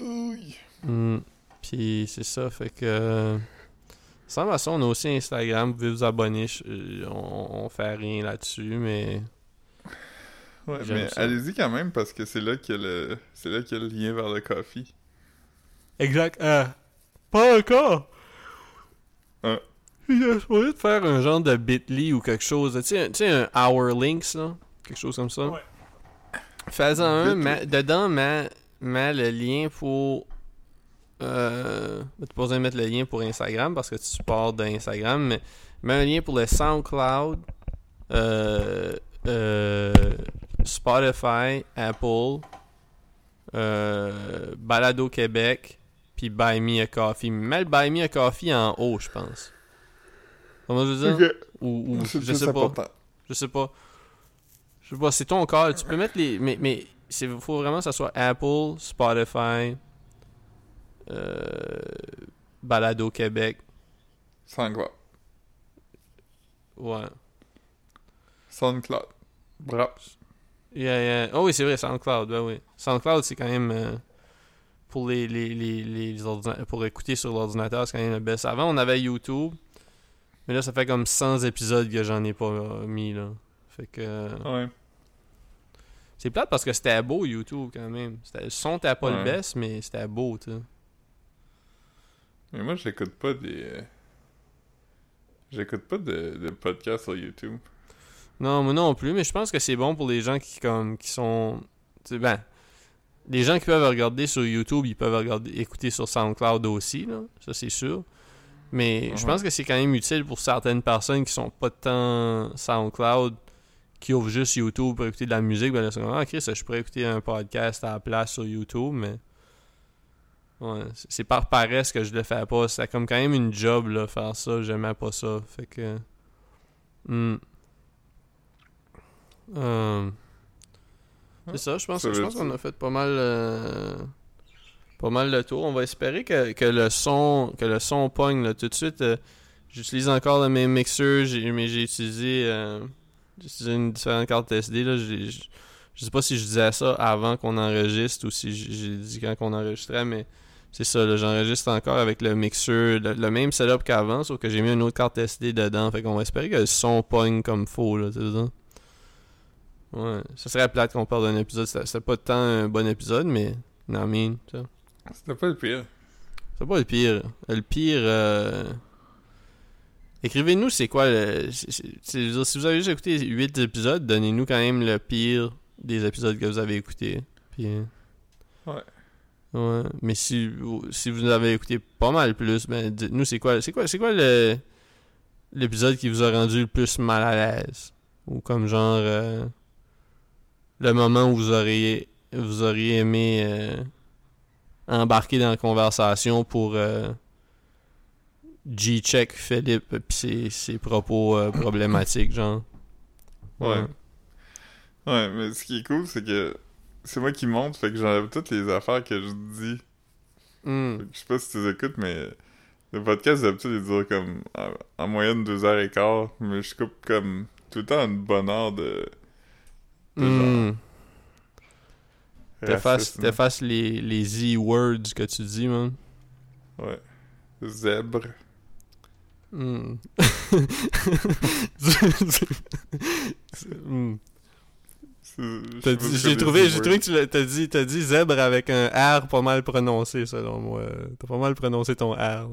Oui. Hmm. Puis c'est ça, fait que... euh, Sans façon, on a aussi Instagram, vous pouvez vous abonner, je- euh, on, on fait rien là-dessus, mais... Ouais, mais ça. allez-y quand même parce que c'est là qu'il y a le c'est là qu'il y a le lien vers le coffee. Exact. Euh, pas encore. Ah. Il supposé de faire un genre de bit.ly ou quelque chose. Tu sais, un- tu sais, un Our Links, là. Quelque chose comme ça. Ouais. Fais-en un. Dedans, mets, mets le lien pour. Euh, tu pas besoin de mettre le lien pour Instagram parce que tu supportes d'Instagram. Mais mets un lien pour le SoundCloud, euh, euh, Spotify, Apple, euh, Balado Québec, puis Buy Me a Coffee. Mets le Buy Me a Coffee en haut, je pense. Comment je veux dire? Ou, ou je sais pas. Je sais pas. Je sais pas, c'est ton call. Tu peux mettre les. Mais, mais c'est faut vraiment que ça soit Apple, Spotify, Balado Québec. SoundCloud. Ouais. SoundCloud. Bravo. Yeah, yeah. Oh oui, c'est vrai, SoundCloud. Ben oui. SoundCloud, c'est quand même. euh, pour les, les, les, pour écouter sur l'ordinateur, c'est quand même le best. Avant, on avait YouTube. Mais là, ça fait comme 100 épisodes que j'en ai pas euh, mis, là. Fait que. euh, Ouais. C'est plate parce que c'était beau YouTube quand même. Le son t'as pas le best, mais c'était beau, tu sais. Mais moi j'écoute pas des euh, J'écoute pas de, de podcasts sur YouTube. Non, moi non plus, mais je pense que c'est bon pour les gens qui comme qui sont. tu sais, ben. Les gens qui peuvent regarder sur YouTube, ils peuvent regarder, écouter sur SoundCloud aussi, là. Ça c'est sûr. Mais je pense que c'est quand même utile pour certaines personnes qui sont pas tant SoundCloud, qui ouvrent juste YouTube pour écouter de la musique. Ben là, c'est comme, ah, Chris, je pourrais écouter un podcast à la place sur YouTube, mais. Ouais, c'est- par paresse que je le fais pas. C'est comme quand même une job, là, faire ça. J'aimais pas ça. Fait que. Hmm. Euh, C'est ça, je pense, Ça je veut pense qu'on a fait pas mal euh, pas mal le tour. On va espérer que, que le son que le son pogne là, tout de suite. euh, J'utilise encore le même mixeur, mais j'ai utilisé euh, j'ai utilisé une différente carte SD. Là. Je je sais pas si je disais ça avant qu'on enregistre ou si j'ai dit quand qu'on enregistrait, mais c'est ça, là, j'enregistre encore avec le mixeur, le, le même setup qu'avant, sauf que j'ai mis une autre carte SD dedans. Fait qu'on va espérer que le son pogne comme faux, là, tu sais ça. Ouais, ça serait plate qu'on parle d'un épisode. C'était c'était pas tant un bon épisode, mais. Non, mais. tu. C'était pas le pire. C'est pas le pire. Le pire. euh, Écrivez-nous c'est quoi le. si vous avez juste écouté 8 épisodes, donnez-nous quand même le pire des épisodes que vous avez écoutés. Puis. euh, Ouais. Ouais. Mais si vous, si vous avez écouté pas mal plus, ben dites-nous c'est quoi. C'est quoi, c'est quoi le. l'épisode qui vous a rendu le plus mal à l'aise? Ou comme genre euh, le moment où vous auriez vous auriez aimé euh, embarquer dans la conversation pour euh, G-check Philippe pis ses, ses propos problématiques, genre? Ouais. Ouais, mais ce qui est cool, c'est que c'est moi qui monte, fait que j'enlève toutes les affaires que je dis. Hmm. Que je sais pas si tu les écoutes, mais le podcast, d'habitude, il dure comme en, en moyenne deux heures et quart, mais je coupe comme tout le temps une bonne heure de. de Hmm. genre T'effaces les, les Z-words que tu dis, man. Ouais. Zèbre. Hmm. Hmm. J'ai trouvé, j'ai trouvé que tu t'as dit, t'as dit zèbre avec un R pas mal prononcé, selon moi. T'as pas mal prononcé ton R.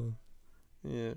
Yeah.